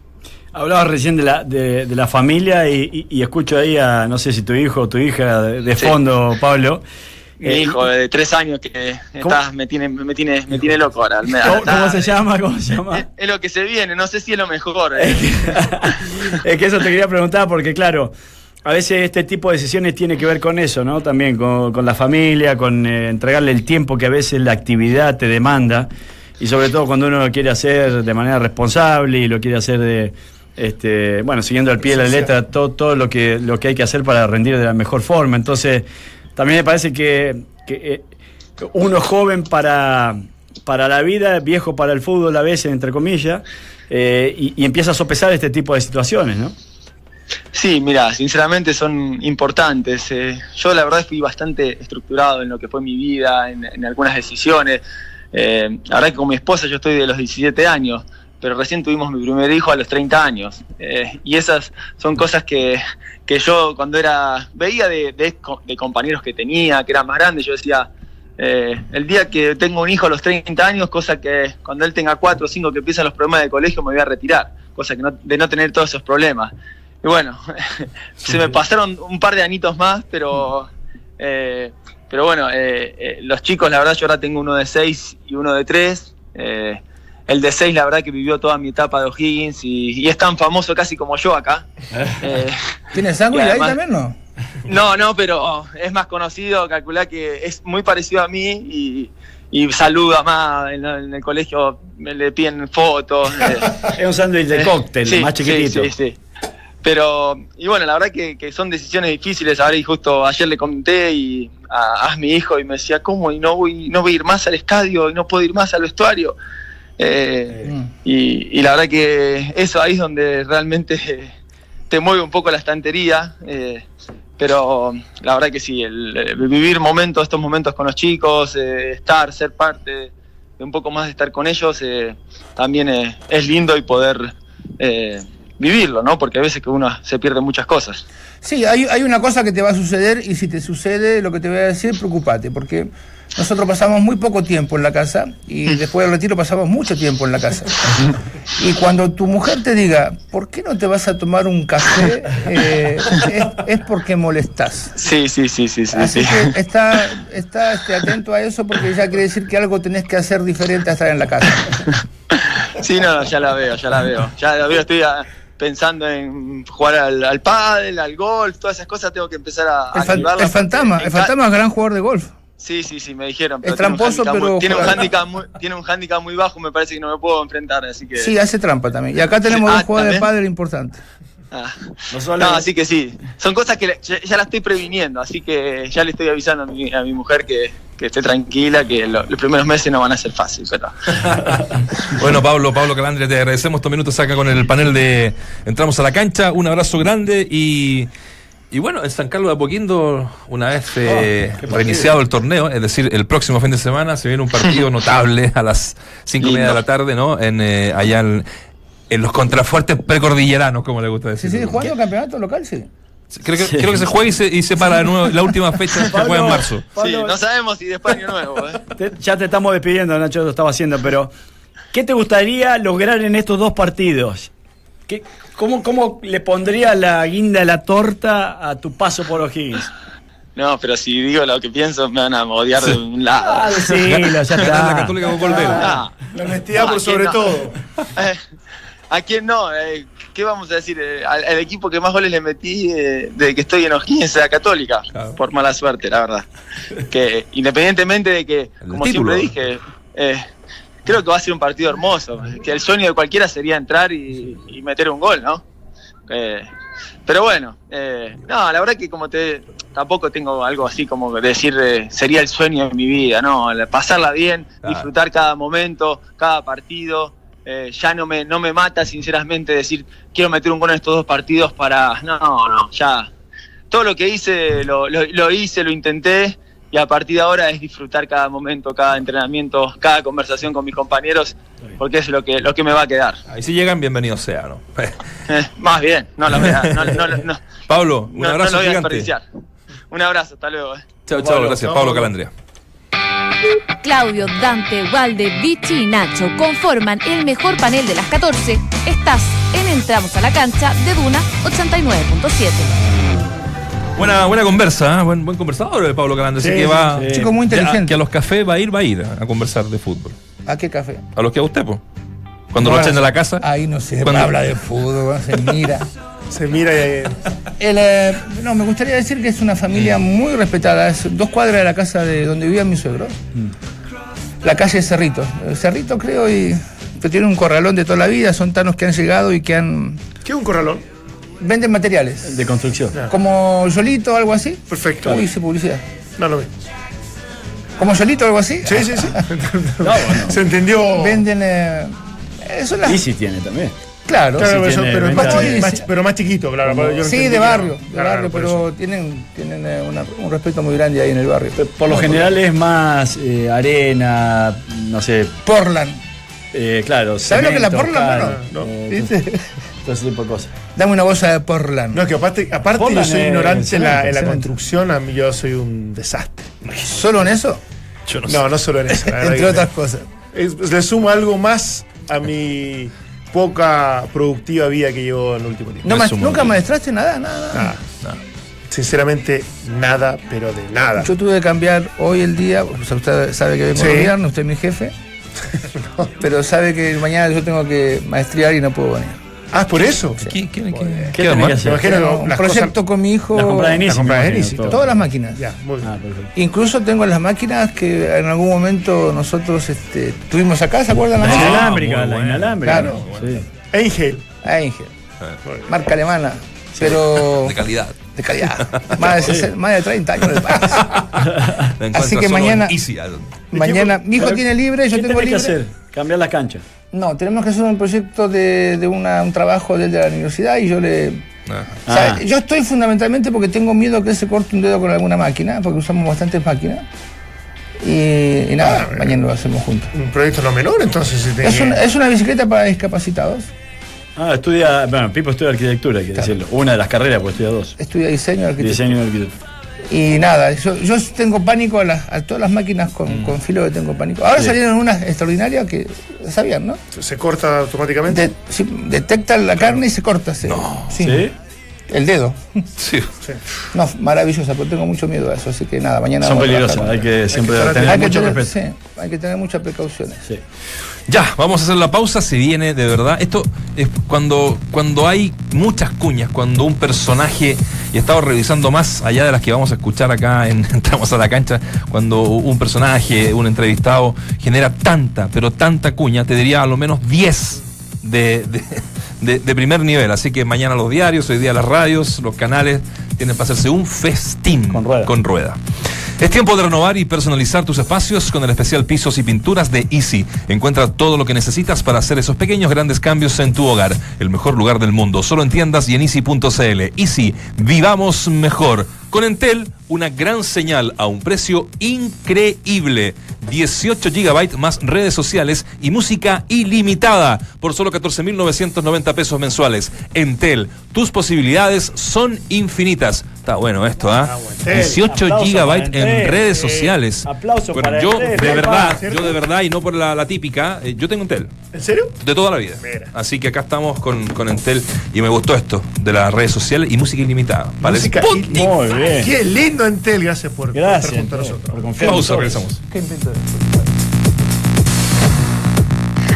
Hablabas recién de la, de, de la familia y, y- y escucho ahí a, no sé si tu hijo o tu hija de, de Sí. fondo, Pablo. Mi Eh, hijo de tres años que está, me, tiene, me, tiene, me tiene loco ahora. Me- ¿Cómo, está- cómo se llama? ¿Cómo se llama? Es, es lo que se viene, no sé si es lo mejor. eh. es que eso te quería preguntar porque, claro, a veces este tipo de decisiones tiene que ver con eso, ¿no? También con, con la familia, con eh, entregarle el tiempo que a veces la actividad te demanda y sobre todo cuando uno lo quiere hacer de manera responsable y lo quiere hacer de, este, bueno, siguiendo al pie de la letra todo, todo lo que lo que hay que hacer para rendir de la mejor forma. Entonces, también me parece que, eh, uno joven para para la vida, viejo para el fútbol a veces, entre comillas, eh, y, y empieza a sopesar este tipo de situaciones, ¿no? Sí, mira, sinceramente son importantes. eh, yo la verdad fui bastante estructurado en lo que fue mi vida, en, en algunas decisiones. Eh, la verdad que con mi esposa yo estoy de los 17 años, pero recién tuvimos mi primer hijo a los 30 años. Eh, y esas son cosas que, que yo cuando era, veía de, de co- de compañeros que tenía, que eran más grandes, yo decía, eh, el día que tengo un hijo a los 30 años, cosa que cuando él tenga 4 o 5 que empiezan los problemas de colegio me voy a retirar, cosa que no, de no tener todos esos problemas. Y bueno, se me pasaron un par de anitos más, pero eh, pero bueno, eh, eh, los chicos, la verdad, yo ahora tengo uno de 6 y uno de 3. El de 6, la verdad, que vivió toda mi etapa de O'Higgins y, y es tan famoso casi como yo acá. Eh, ¿Tienes sangre ahí también, no? no, no, pero es más conocido, calculá que es muy parecido a mí y, y saluda más en, en el colegio, me le piden fotos. eh, Es un sándwich de eh, cóctel, sí, más chiquitito. Sí, sí, sí. Pero, y bueno, la verdad que, que son decisiones difíciles. Ahora, y justo ayer le conté y a, a mi hijo y me decía, ¿cómo? Y no voy, no voy a ir más al estadio y no puedo ir más al vestuario. Eh, y, la verdad que eso ahí es donde realmente te mueve un poco la estantería. eh, pero la verdad que sí, el, el vivir momentos, estos momentos con los chicos, eh, estar, ser parte de un poco más de estar con ellos, eh, también eh, es lindo y poder eh, vivirlo, ¿no? Porque a veces que uno se pierde muchas cosas. Sí, hay, hay una cosa que te va a suceder y si te sucede lo que te voy a decir, preocupate, porque nosotros pasamos muy poco tiempo en la casa y después del retiro pasamos mucho tiempo en la casa. Y cuando tu mujer te diga, ¿por qué no te vas a tomar un café? Eh, es, es porque molestás. Sí, sí, sí, sí, sí. Así sí. que está, está este, atento a eso porque ya quiere decir que algo tenés que hacer diferente a estar en la casa. Sí, no, no, ya la veo, ya la veo. Ya la veo, estoy ah, pensando en jugar al, al pádel, al golf, todas esas cosas tengo que empezar a, a El, fan- el fantasma, el fantasma es gran jugador de golf. Sí, sí, sí, me dijeron. Es pero tramposo, pero muy- tiene un handicap muy, tiene un handicap muy bajo, me parece que no me puedo enfrentar, así que. Sí, hace trampa también. Y acá tenemos Ah, dos jugadores de ¿también? pádel importantes. Ah. No solo- No, así que sí. Son cosas que ya, ya la estoy previniendo, así que ya le estoy avisando a mi, a mi mujer que, que esté tranquila, que lo- los primeros meses no van a ser fáciles, pero Bueno, Pablo, Pablo Calandria, te agradecemos estos minutos acá con el panel de Entramos a la cancha. Un abrazo grande y. Y bueno, en San Carlos de Apoquindo, una vez eh, qué partido. reiniciado el torneo, es decir, el próximo fin de semana se viene un partido notable a las cinco y media de la tarde, ¿no? En, eh, allá en, en los contrafuertes precordilleranos, como le gusta ¿Se decir. sigue jugando campeonato local? Sí. Creo que, creo que se juega y se, y se para de nuevo la última fecha que juega en marzo. sí, no sabemos si después año nuevo. ¿eh? Te- ya te estamos despidiendo, Nacho, lo estaba haciendo, pero ¿qué te gustaría lograr en estos dos partidos? ¿Qué, cómo, ¿Cómo le pondría la guinda a la torta a tu paso por O'Higgins? No, pero si digo lo que pienso, me van a odiar de un lado. Ah, decilo, ya Ganar la está. Católica. Ah, La honestidad Ah, por sobre ¿quién no? todo. Eh, ¿A quién no? Eh, ¿Qué vamos a decir? Eh, al, al equipo que más goles le metí eh, desde que estoy en O'Higgins es la Católica, Claro. por mala suerte, la verdad. Que independientemente de que, como título. siempre dije, eh, creo que va a ser un partido hermoso. Que el sueño de cualquiera sería entrar y, y meter un gol, ¿no? Eh, pero bueno, eh, no, la verdad que como te tampoco tengo algo así como decir eh, sería el sueño de mi vida, no, La- pasarla bien, Claro. disfrutar cada momento, cada partido. eh, ya no me no me mata sinceramente decir quiero meter un gol en estos dos partidos para no no ya todo lo que hice lo, lo- lo hice lo intenté y a partir de ahora es disfrutar cada momento cada entrenamiento cada conversación con mis compañeros porque es lo que lo que me va a quedar Ahí si llegan, bienvenidos sea, ¿no? Eh, más bien no lo voy a, no, no- no- Pablo, un no- no abrazo lo voy a gigante. desperdiciar. Un abrazo, hasta luego. eh. Chao, chao, gracias. Pablo Calandria. Claudio, Dante, Walde, Vichy y Nacho conforman el mejor panel de las 14. Estás en Entramos a la cancha de Duna 89.7. Buena, buena conversa, ¿eh? buen, buen conversador eh, Pablo Calandria. Así Sí, que va. sí. Chico muy Ya, inteligente. que a los cafés va a ir, va a ir a conversar de fútbol. ¿A qué café? A los que a usted, pues. Cuando lo echen de la casa. Ahí no se Cuando- habla de fútbol, se mira. Se mira y El, eh, no, me gustaría decir que es una familia muy respetada. Es dos cuadras de la casa de donde vivían mis suegros. La calle Cerrito. El Cerrito creo y que tiene un corralón de toda la vida. Son tanos que han llegado y que han ¿Qué es un corralón? Venden materiales. De construcción. Como Yolito, algo así. Perfecto. Uy, hice publicidad. No lo vi. Como Yolito, algo así. Sí, sí, sí. No, bueno. Se entendió. Venden. Eh, eso las- Easy tiene también. Claro. Claro, Sí, pero, eso- tiene pero, es venta más, más- pero más chiquito, claro. Como- yo lo Sí, de barrio, de claro, barrio, por pero tienen, tienen eh, una- un respeto muy grande ahí en el barrio. Por lo general es más eh, arena, no sé, Portland. eh, claro. ¿Sabes lo que es la Portland, cal, no? eh, ¿Viste? Todo ese tipo de cosas. Dame una bolsa de Portland. No, es que aparte, aparte yo soy ignorante en la, en la excelente. construcción, a mí yo soy un desastre. ¿Solo en eso? Yo no sé. No, no solo en eso. Entre otras cosas. le sumo algo más a mi poca productiva vida que llevo en el último tiempo. No sumo. ¿Nunca maestraste nada? Nada, nada. Nada. Sinceramente, nada, pero de nada. Yo tuve que cambiar hoy el día, o sea, usted sabe que vengo Sí. viernes, usted es mi jefe, pero sabe que mañana yo tengo que maestriar y no puedo venir. Ah, ¿es por eso. ¿Qué, qué, qué, ¿Qué qué que hacer? Me imagino un proyecto cosas- con mi hijo, La compra de Nissi, La compra me de imagino, Nissi, todo. todas las máquinas. Ya, muy bien. Ah. Incluso tengo las máquinas que en algún momento nosotros este, tuvimos acá, ¿se acuerdan? La las Ah, máquinas? inalámbrica, la inalámbrica. Claro. Sí. Angel. Ángel, marca alemana, pero De calidad. de calidad. Más de, 60 más de 30 años de encuentra Así que mañana- Easy, Mañana, mi hijo tiene libre, yo ¿Qué tengo libre. que hacer? Cambiar las canchas. No, tenemos que hacer un proyecto de, de una- un trabajo del de la universidad y yo le... Ah. o sea, Ah. yo estoy fundamentalmente porque tengo miedo que él se corte un dedo con alguna máquina, porque usamos bastantes máquinas. Y, y nada, Ah, mañana lo hacemos juntos. Un proyecto no menor, entonces. si Es tenía- una, es una bicicleta para discapacitados. Ah, estudia, bueno, Pipo estudia arquitectura, hay que decirlo. Una de las carreras, pues estudia dos. Estudia diseño, arquitectura. Diseño y arquitectura. Y nada, yo, yo tengo pánico a, las- a todas las máquinas con, con filo que tengo pánico. Ahora Sí. salieron unas extraordinarias que sabían, ¿no? Se corta automáticamente. De- sí, detectan la carne y se corta. se- sí. ¿Sí? El dedo. Sí. No, maravillosa, pero tengo mucho miedo a eso, así que nada, mañana Son vamos a peligrosas, hay que siempre tener hay que mucho tener- respeto. sí, hay que tener muchas precauciones. Sí. Ya, vamos a hacer la pausa, se viene de verdad. Esto es cuando, cuando hay muchas cuñas, cuando un personaje, y he estado revisando más allá de las que vamos a escuchar acá en Entramos a la cancha, cuando un personaje, un entrevistado, genera tanta, pero tanta cuña, te diría a lo menos 10 de, de, de- de primer nivel. Así que mañana los diarios, hoy día las radios, los canales, tienen para hacerse un festín Con rueda. Con rueda. Es tiempo de renovar y personalizar tus espacios con el especial Pisos y Pinturas de Easy. Encuentra todo lo que necesitas para hacer esos pequeños grandes cambios en tu hogar. El mejor lugar del mundo, solo en tiendas y en easy.cl. Easy, vivamos mejor. Con Entel, una gran señal a un precio increíble. 18 GB más redes sociales y música ilimitada por solo 14.990 pesos mensuales. Entel, tus posibilidades son infinitas. Está bueno esto, ¿ah? Ah, Entel. 18 Aplauso GB en redes Eh, sociales. aplauso Bueno, para yo Entel, de verdad, yo de verdad y no por la, la típica, eh, yo tengo Entel. ¿En serio? De toda la vida. Mira. Así que acá estamos con, con Entel y me gustó esto de las redes sociales y música ilimitada. ¿vale? Música. Muy bien. Qué lindo Entel, gracias por, por Gracias estar junto a nosotros. por confiar en Pausa, todos. regresamos. ¿Qué invento?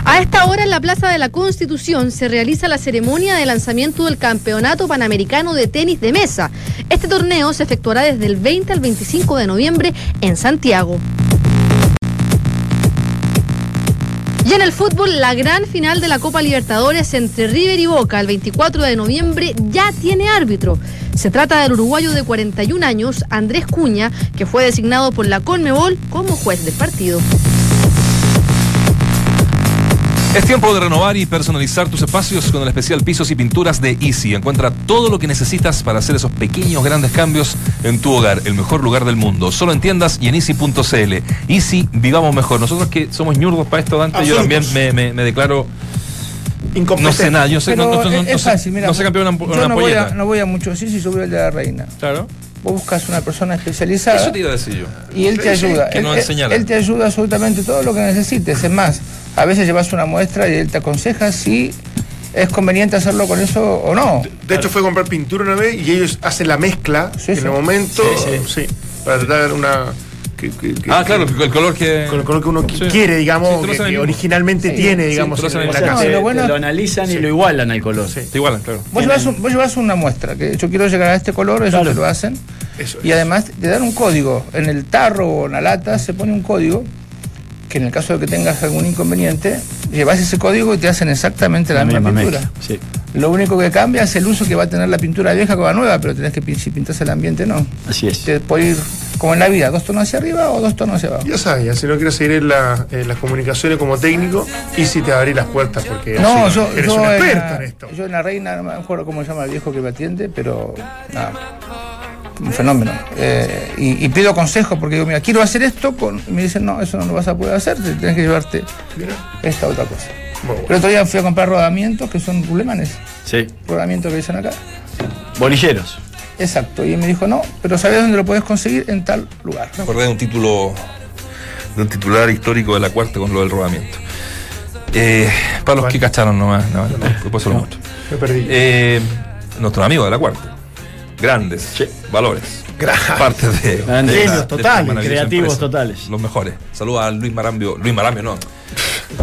A esta hora en la Plaza de la Constitución se realiza la ceremonia de lanzamiento del Campeonato Panamericano de Tenis de Mesa. Este torneo se efectuará desde el 20 al 25 de noviembre en Santiago. Y en el fútbol, la gran final de la Copa Libertadores entre River y Boca el 24 de noviembre ya tiene árbitro. Se trata del uruguayo de 41 años, Andrés Cuña, que fue designado por la Conmebol como juez del partido. Es tiempo de renovar y personalizar tus espacios con el especial Pisos y Pinturas de Easy. Encuentra todo lo que necesitas para hacer esos pequeños grandes cambios en tu hogar, el mejor lugar del mundo. Solo en tiendas y en easy.cl. Easy, vivamos mejor. Nosotros que somos ñurdos para esto, Dante, yo también me, me- me declaro. Incompetente. No sé nada, yo sé, no, Pero no, no, es, no fácil, mira. no sé campeón una, yo una no voy, a, no voy a mucho sí, si sobre el de la reina. Claro. Vos buscas una persona especializada Eso te iba a decir yo. y él te ayuda. que él, nos él- él te ayuda absolutamente todo lo que necesites. Es más, a veces llevas una muestra y él te aconseja si es conveniente hacerlo con eso o no. De hecho, fue a comprar pintura una vez y ellos hacen la mezcla Sí, en sí. el momento. Sí, Sí, para tratar una. que- que- que- Ah, claro, el color que. Con el color que uno Sí. quiere, digamos, que, originalmente Sí, tiene, sí, digamos, en la. No, casa. y lo bueno- analizan y lo igualan al color. Sí. Te igualan, claro. Vos llevas, un- vos llevas una muestra, que yo quiero llegar a este color, eso Claro. te lo hacen. Eso Y además te dan un código. En el tarro o en la lata se pone un código que en el caso de que tengas algún inconveniente, llevas ese código y te hacen exactamente la, misma, pintura. Sí. Lo único que cambia es el uso que va a tener la pintura vieja con la nueva, pero tenés que si pintas el ambiente no. Así es. Te puede ir como en la vida, dos tonos hacia arriba o dos tonos hacia abajo. Ya sabes, si no quieres seguir en, la- en las comunicaciones como técnico, y si te abrir las puertas, porque No, sí, yo, eres yo un en experto la, en esto. yo en la reina, no me acuerdo cómo se llama el viejo que me atiende, pero nada, un fenómeno. Eh, y, y pido consejo porque digo, mira, quiero hacer esto, con, y me dicen, no, eso no lo vas a poder hacer, tenés que llevarte Mira, esta otra cosa. bueno. Pero otro día fui a comprar rodamientos, que son rulemanes, Sí. rodamientos que dicen acá. Bolilleros. Exacto, y él me dijo, no, pero ¿sabes dónde lo puedes conseguir? En tal lugar. Me acordé de un título, de un titular histórico de la cuarta con lo del rodamiento. Eh, para los ¿Cuál? que cacharon nomás, no, no, después se lo muestro. Me perdí. Eh, nuestros amigos de la cuarta. Grandes valores. Parte de, Grandes. de Genios totales, creativos totales. Los mejores. Saludos a Luis Marambio. Luis Marambio, no.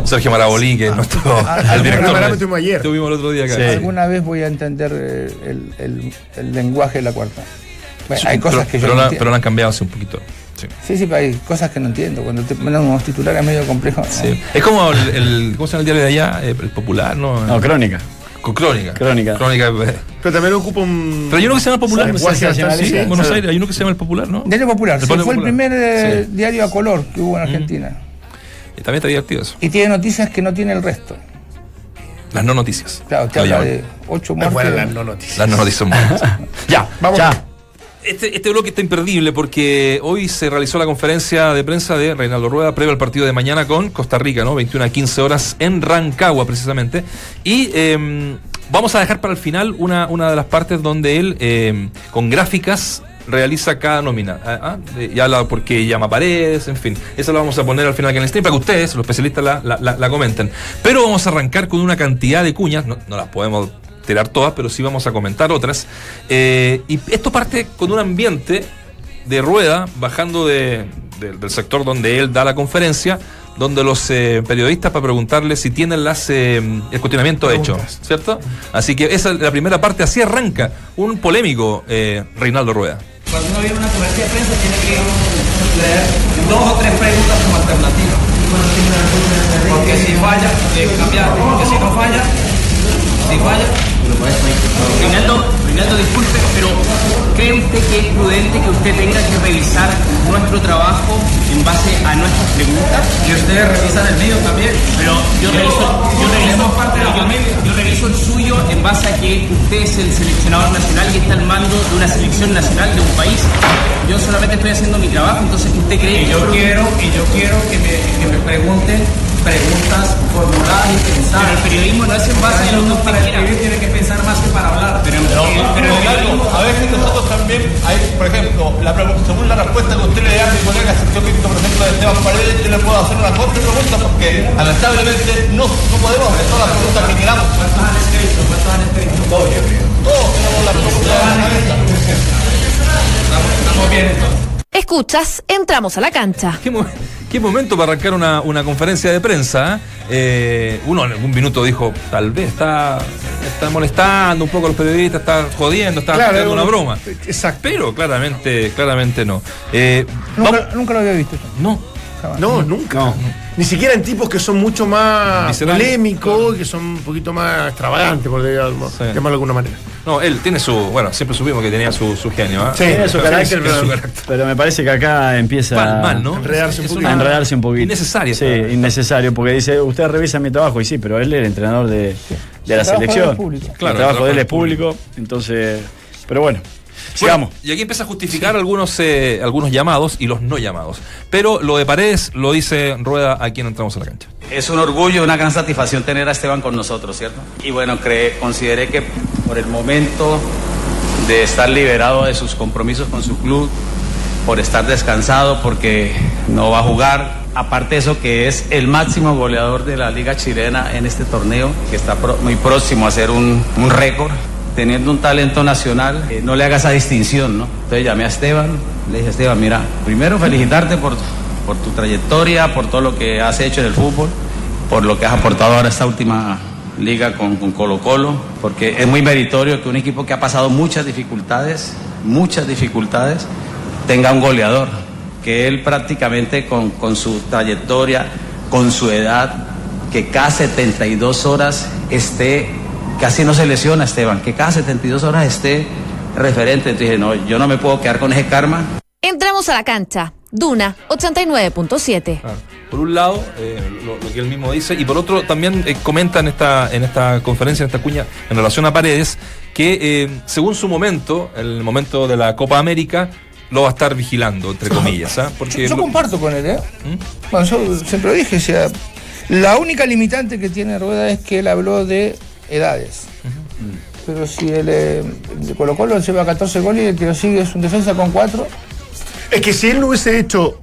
Sergio Marabolí, que es nuestro. ah, el ah, director. Luis Marambio de- tuvimos ayer. Tuvimos el otro día acá. Sí. Alguna vez voy a entender eh, el, el- el lenguaje de la cuarta. Bueno, hay cosas pero, que yo pero no la- pero han cambiado hace un poquito. Sí. Sí, sí, pero hay cosas que no entiendo. Cuando te mandan unos titulares medio complejos. Sí. Es como el, el- ¿Cómo se llama el diario de allá? Eh, El popular, ¿no? No, crónica. Con crónica. Crónica. Crónica. eh. Pero también ocupa un. Pero hay uno que se llama el popular. Sí, en Buenos sí. Aires hay uno que se llama el popular, ¿no? Diario Popular, El sí, Diario fue el primer eh, Sí. diario a color que hubo en Argentina. Y también está divertido eso. Y tiene noticias que no tiene el resto. Las no noticias. Claro, te habla de ocho Es muertes. buena la no noticia. Las no noticias son buenas. ya, Vamos. Ya. Este, este bloque está imperdible porque hoy se realizó la conferencia de prensa de Reinaldo Rueda previo al partido de mañana con Costa Rica, ¿no? 21 a 15 horas en Rancagua, precisamente. Y eh, vamos a dejar para el final una, una de las partes donde él, eh, con gráficas, realiza cada nómina. Ah, ah, de- y habla porque llama paredes, en fin. Eso lo vamos a poner al final aquí en el stream para que ustedes, los especialistas, la, la- la- comenten. Pero vamos a arrancar con una cantidad de cuñas, no las podemos todas, pero sí vamos a comentar otras. Eh, y esto parte con un ambiente de rueda bajando de- de- del sector donde él da la conferencia, donde los eh, periodistas para preguntarle si tienen las, eh, el cuestionamiento hecho. ¿cierto? Así que esa es la primera parte, así arranca un polémico eh, Reinaldo Rueda. Cuando uno viene a una conferencia de prensa tiene que leer dos o tres preguntas como alternativa. Porque si falla, eh, cambiar. Porque si no falla, si falla. Rinaldo, disculpe, pero cree usted que es prudente que usted tenga que revisar nuestro trabajo en base a nuestras preguntas? Y ustedes revisan el mío también. Pero yo reviso, yo reviso, yo- yo reviso el suyo en base a que usted es el seleccionador nacional y está al mando de una selección nacional de un país. Yo solamente estoy haciendo mi trabajo, entonces usted cree Y que yo quiero, y yo quiero que me, que me pregunten preguntas formuladas y Pero pensadas. el periodismo no es en base a lo que para quiera. escribir tiene que pensar más que para hablar. Pero, Pero, pero el pero, periodismo- Carlos, a veces nosotros también, hay, por ejemplo, la, según la respuesta que usted le da a mi colega sección crítico, por ejemplo, de Esteban Paredes, yo le puedo hacer una contrapregunta porque lamentablemente no, no podemos hacer todas las preguntas que queramos. ¿Cuántos han escrito? ¿Cuántos han escrito? Todos tenemos las preguntas en la cabeza. Estamos bien entonces. Escuchas, entramos a la cancha. ¿Qué, mo- qué momento para arrancar una, una conferencia de prensa? ¿eh? uno en algún minuto dijo, tal vez está, está molestando un poco a los periodistas, está jodiendo, está Claro, haciendo una broma. Exacto. Pero claramente, claramente no. Eh, vamos- Nunca, nunca lo había visto. no. No, nunca. Ni siquiera en tipos que son mucho más polémicos, que son un poquito más extravagantes, por llamarlo Sí. llamarlo de alguna manera. No, él tiene su. Bueno, siempre supimos que tenía su, su genio. ¿ah? Sí. Tiene su carácter, pero, su carácter. pero me parece que acá empieza Mal, mal, ¿no? Enredarse un Es a enredarse un poquito. Innecesario. Sí, innecesario, porque dice, usted revisa mi trabajo, y sí, pero él es el entrenador de, de la El trabajo de él selección. es público. Claro, el trabajo de él es público, entonces, pero bueno, Bueno, y aquí empieza a justificar algunos, eh, algunos llamados y los no llamados. Pero lo de Paredes lo dice Rueda a quien entramos a la cancha. Es un orgullo, una gran satisfacción tener a Esteban con nosotros, ¿cierto? Y bueno, cre- consideré que por el momento de estar liberado de sus compromisos con su club, por estar descansado, porque no va a jugar, aparte de eso que es el máximo goleador de la liga chilena en este torneo, que está pro- muy próximo a ser un, un récord, teniendo un talento nacional, eh, no le haga esa distinción, ¿no? Entonces llamé a Esteban, le dije, Esteban, mira, primero felicitarte por, por tu trayectoria, por todo lo que has hecho en el fútbol, por lo que has aportado ahora a esta última liga con, con Colo Colo, porque es muy meritorio que un equipo que ha pasado muchas dificultades, muchas dificultades, tenga un goleador, que él prácticamente con, con su trayectoria, con su edad, que cada 72 horas esté, casi no se lesiona Esteban, que cada 72 horas esté referente. Entonces dije, no, yo no me puedo quedar con ese karma. Entramos a la cancha. Duna 89.7. Ah, Por un lado, eh, lo, lo que él mismo dice, y por otro, también eh, comenta en esta, en esta conferencia, en esta cuña, en relación a Paredes, que eh, según su momento, el momento de la Copa América, lo va a estar vigilando, entre comillas. ¿ah? Porque Yo lo- comparto con él, ¿eh? ¿Mm? Bueno, yo siempre lo dije, o sea, la única limitante que tiene Rueda es que él habló de edades. Pero si él eh, de Colo Colo lleva 14 goles y el que lo sigue es un defensa con 4, Es que si él no hubiese hecho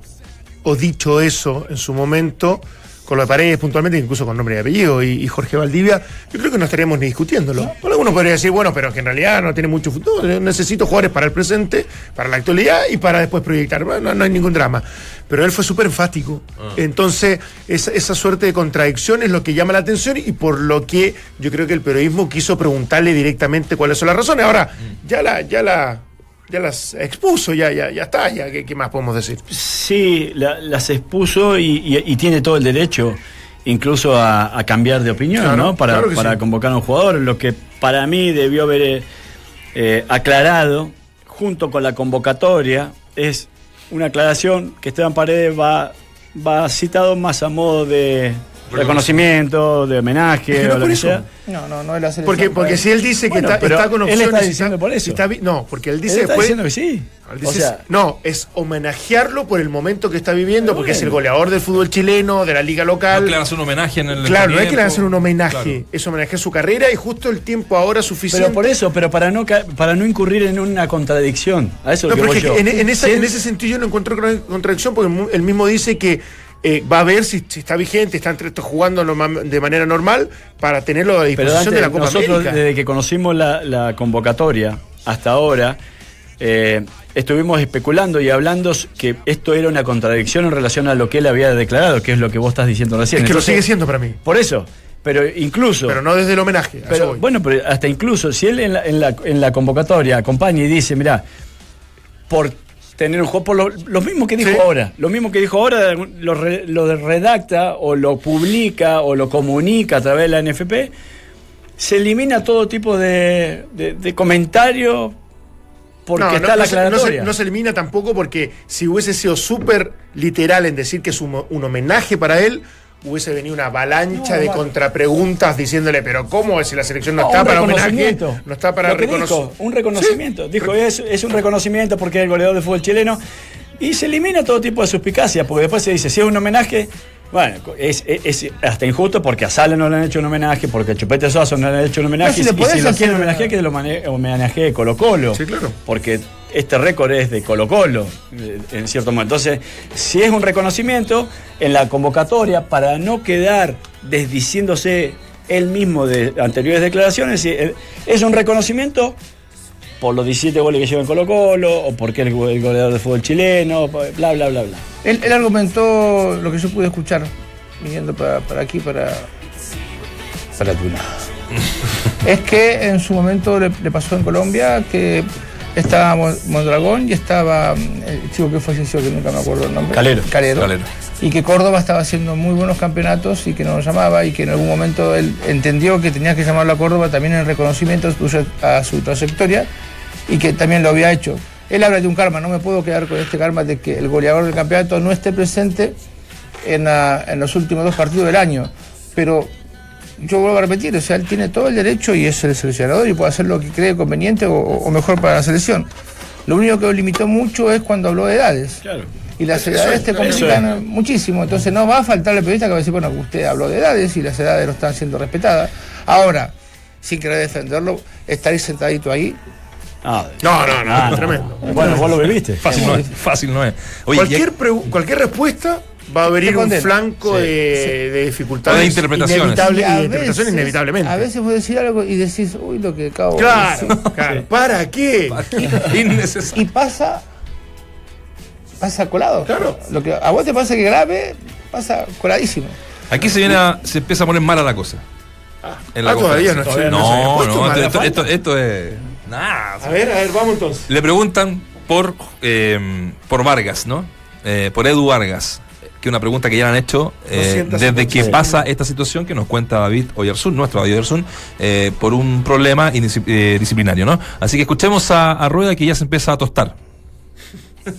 o dicho eso en su momento, con lo de Paredes puntualmente, incluso con nombre y apellido, y, y Jorge Valdivia, yo creo que no estaríamos ni discutiéndolo. Por algunos podría decir, bueno, pero que en realidad no tiene mucho futuro, yo necesito jugadores para el presente, para la actualidad y para después proyectar. Bueno, no hay ningún drama. Pero él fue súper enfático. Entonces, esa, esa suerte de contradicción es lo que llama la atención y por lo que yo creo que el periodismo quiso preguntarle directamente cuáles son las razones. Ahora, ya la, ya la, ya las expuso, ya, ya, ya está, ya, ¿qué, qué más podemos decir? Sí, la- las expuso y, y- y tiene todo el derecho incluso a, a cambiar de opinión, Claro, ¿no? Para, claro para sí. convocar a un jugador, lo que para mí debió haber eh, eh, aclarado junto con la convocatoria es una aclaración que Esteban Paredes va, va citado más a modo de reconocimiento, de homenaje Es que no o lo por que eso. sea. no, no, no es la selección. Porque, porque si él dice que Bueno, está, pero está con él opciones. está y diciendo por eso. está no, porque él dice Él está después. diciendo que sí. él O dice- sea, no, es homenajearlo por el momento que está viviendo, porque es el goleador del fútbol chileno, de la liga no local. que le hagas un homenaje en el. Claro, no es que le hacer un homenaje, Claro. es homenajear su carrera y justo el tiempo ahora suficiente. pero por eso, pero para no ca- para no incurrir en una contradicción. A eso es No, que voy es que yo. en, en esa- él- en ese sentido yo no encuentro contra- contradicción porque él mismo dice que eh, va a ver si, si está vigente, está entre- está jugando de manera normal para tenerlo a Pero disposición antes, de la Copa nosotros, América. desde que conocimos la, la convocatoria hasta ahora, eh, estuvimos especulando y hablando que esto era una contradicción en relación a lo que él había declarado, que es lo que vos estás diciendo recién. es que lo sigue siendo para mí, Por eso, pero incluso... pero no desde el homenaje. Pero, bueno, pero hasta incluso si él en la, en la- en la convocatoria acompaña y dice, mira, por tener un juego, por lo, lo mismo que dijo Sí. ahora, lo mismo que dijo ahora, lo, re- lo redacta o lo publica o lo comunica a través de la NFP, se elimina todo tipo de, de, de comentario porque No, está no, la se- no se, aclaratoria. no se elimina tampoco porque si hubiese sido súper literal en decir que es un, un homenaje para él, hubiese venido una avalancha No, de vale. contrapreguntas diciéndole, pero ¿cómo si la selección no, No, está un para homenaje? No está para reconocer. un reconocimiento. Dijo, es, es un reconocimiento porque es el goleador de fútbol chileno. Y se elimina todo tipo de suspicacia, porque después se dice, si es un homenaje, bueno, es, es- es hasta injusto porque a Sala no le han hecho un homenaje, porque a Chupete Suazo no le han hecho un homenaje. No, si y si- lo hacer quieren homenajear, que lo homenajee Colo Colo. Sí, claro. Porque este récord es de Colo Colo, en cierto modo. Entonces, si es un reconocimiento en la convocatoria, para no quedar desdiciéndose él mismo de anteriores declaraciones, eh, es un reconocimiento por los 17 goles que lleva en Colo Colo, o porque es el go- el goleador de fútbol chileno, bla, bla, bla, bla. Él, él argumentó lo que yo pude escuchar viniendo para, para aquí, para, para Tuna. es que en su momento le, le pasó en Colombia que estaba Mon- Mondragón y estaba mm, el chico que falleció, que nunca me acuerdo el nombre. Calero. Calero. Calero. Y que Córdoba estaba haciendo muy buenos campeonatos y que no lo llamaba y que en algún momento él entendió que tenía que llamarlo a Córdoba también en reconocimiento a su, a su trayectoria y que también lo había hecho. Él habla de un karma, no me puedo quedar con este karma de que el goleador del campeonato no esté presente en, la- en los últimos dos partidos del año. Pero yo vuelvo a repetir, o sea, él tiene todo el derecho y es el seleccionador y puede hacer lo que cree conveniente o, o mejor para la selección. Lo único que lo limitó mucho es cuando habló de edades. Claro. Y las edades te complican muchísimo. Entonces no va a faltar el periodista que va a decir, bueno, usted habló de edades y las edades no están siendo respetadas. Ahora, sin querer defenderlo, estar ahí sentadito ahí. Ah, No, no, no, ah, tremendo. Bueno, vos lo viviste. Fácil no es. Fácil no es. Oye, cualquier, cualquier respuesta va a abrir Te un flanco Sí, de, de dificultades. O de interpretaciones. inevitable- Y de veces- interpretación inevitablemente. A veces vos decís algo y decís, uy, lo que acabo de Claro, decir". claro. ¿Para qué? innecesario. Y pasa, pasa colado. Claro. Lo que a vos te pasa que grave, pasa coladísimo. Aquí se viene a- se empieza a poner mala la cosa. En la Ah, todavía no- había no, no, esto, esto, esto es. Nada. A ver, a ver, vamos entonces. Le preguntan por, eh, por Vargas, ¿no? Eh, por Edu Vargas. Que una pregunta que ya le han hecho eh, 250. desde que pasa esta situación que nos cuenta David Oyarzún, nuestro David Oyarzún, eh, por un problema eh, disciplinario, ¿no? Así que escuchemos a, a Rueda que ya se empieza a tostar.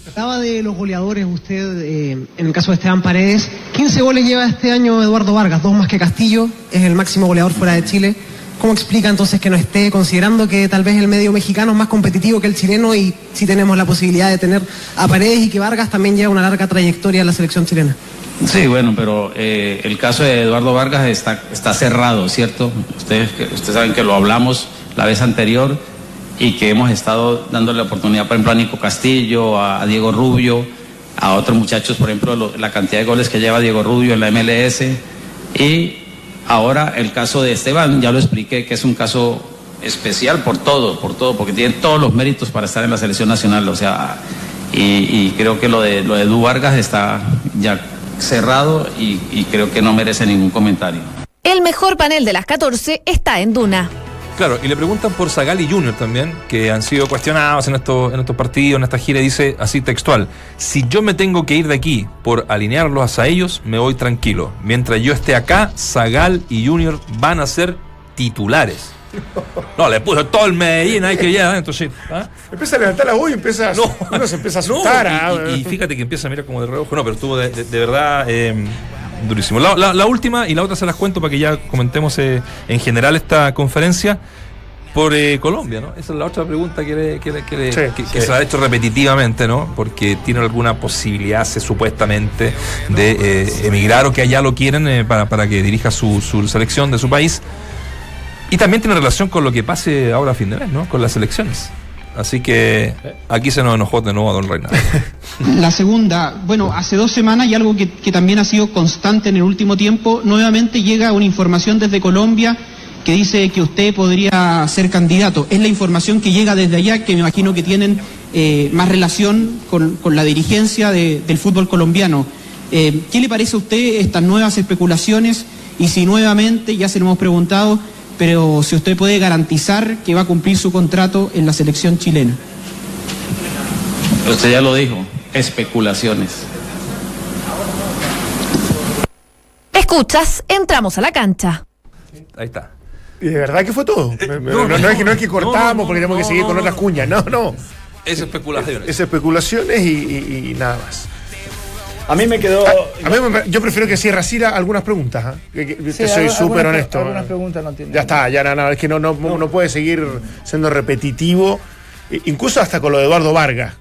Hablaba de los goleadores usted, eh, en el caso de Esteban Paredes. 15 goles lleva este año Eduardo Vargas, dos más que Castillo, es el máximo goleador fuera de Chile. ¿Cómo explica entonces que no esté, considerando que tal vez el medio mexicano es más competitivo que el chileno y sí tenemos la posibilidad de tener a Paredes y que Vargas también lleva una larga trayectoria en la selección chilena? Sí, bueno, pero eh, el caso de Eduardo Vargas está, está cerrado, ¿cierto? Ustedes, ustedes saben que lo hablamos la vez anterior y que hemos estado dándole la oportunidad, por ejemplo, a Nico Castillo, a, Diego Rubio, a otros muchachos, por ejemplo, lo- la cantidad de goles que lleva Diego Rubio en la MLS. Y ahora el caso de Esteban, ya lo expliqué, que es un caso especial por todo, por todo, porque tiene todos los méritos para estar en la selección nacional, o sea, y, creo que lo de, lo de Edu Vargas está ya cerrado y creo que no merece ningún comentario. El mejor panel de las 14 está en Duna. Claro, y le preguntan por Zagal y Junior también, que han sido cuestionados en estos, en estos partidos, en esta gira, y dice así textual, si yo me tengo que ir de aquí por alinearlos a ellos, me voy tranquilo. Mientras yo esté acá, Zagal y Junior van a ser titulares. No, le puso todo el Medellín ahí que ya, entonces... ¿ah? Empieza a levantar la voz y empieza a, No. uno se empieza a asustar. ah, y, y- y fíjate que empieza a mirar como de reojo. No, pero estuvo de, de- de verdad eh, durísimo. La, la- la última y la otra se las cuento para que ya comentemos eh, en general esta conferencia por eh, Colombia, ¿no? Esa es la otra pregunta que, le- que, le- que le- Sí, que- sí. que se ha hecho repetitivamente, ¿no? Porque tiene alguna posibilidad, se, supuestamente, de eh, emigrar o que allá lo quieren eh, para, para que dirija su, su selección de su país. Y también tiene relación con lo que pase ahora a fin de mes, ¿no? Con las elecciones. Así que aquí se nos enojó de nuevo a Don Reinaldo. La segunda, bueno, hace dos semanas y algo que, también ha sido constante en el último tiempo, nuevamente llega una información desde Colombia que dice que usted podría ser candidato. Es la información que llega desde allá, que me imagino que tienen eh, más relación con, con la dirigencia de- del fútbol colombiano. Eh, ¿Qué le parece a usted estas nuevas especulaciones? Y si nuevamente, ya se lo hemos preguntado, pero si usted puede garantizar que va a cumplir su contrato en la selección chilena. Usted ya lo dijo, especulaciones. Escuchas, entramos a la cancha. Ahí está. Y de verdad que fue todo. No, no, no, no es, que, no es que cortamos no, porque tenemos que no, seguir con no, otras cuñas. No, no. Es especulación. Es especulaciones y, y- y nada más. A mí me quedó. A mí me- yo prefiero que cierre Sira algunas preguntas. ¿ah? Que- que- Sí, te soy súper honesto. Algunas preguntas no tienen. Ya está, ya no, no, es que no, no, no puede seguir siendo repetitivo, i- incluso hasta con lo de Eduardo Vargas.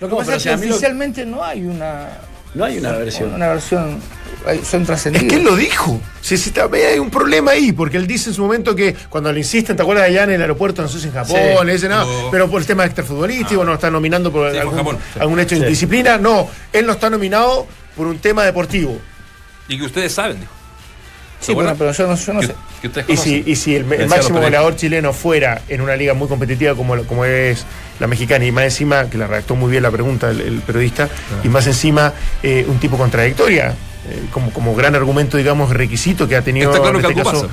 Lo que No, pasa es que lo- oficialmente no hay una. No hay una versión. Una versión. hay- Son Es trascendidos. que él lo dijo. Sí, sí, también hay un problema ahí, porque él dice en su momento que cuando le insisten, ¿te acuerdas de allá en el aeropuerto, no sé si en Japón? Sí. le dicen, no, Oh. pero por el tema extrafutbolístico, no está nominando por Sí, algún, Japón. algún hecho de indisciplina. No, él no está nominado por un tema deportivo. Y que ustedes saben, dijo. Sí, bueno, pero yo no, yo no sé. Y si, conocen. y si el, máximo goleador chileno fuera en una liga muy competitiva como, como es la mexicana, y más encima, que la redactó muy bien la pregunta el, el periodista, y más encima eh, un tipo contradictoria, eh, como, como gran argumento, digamos, requisito que ha tenido Está claro en este caso.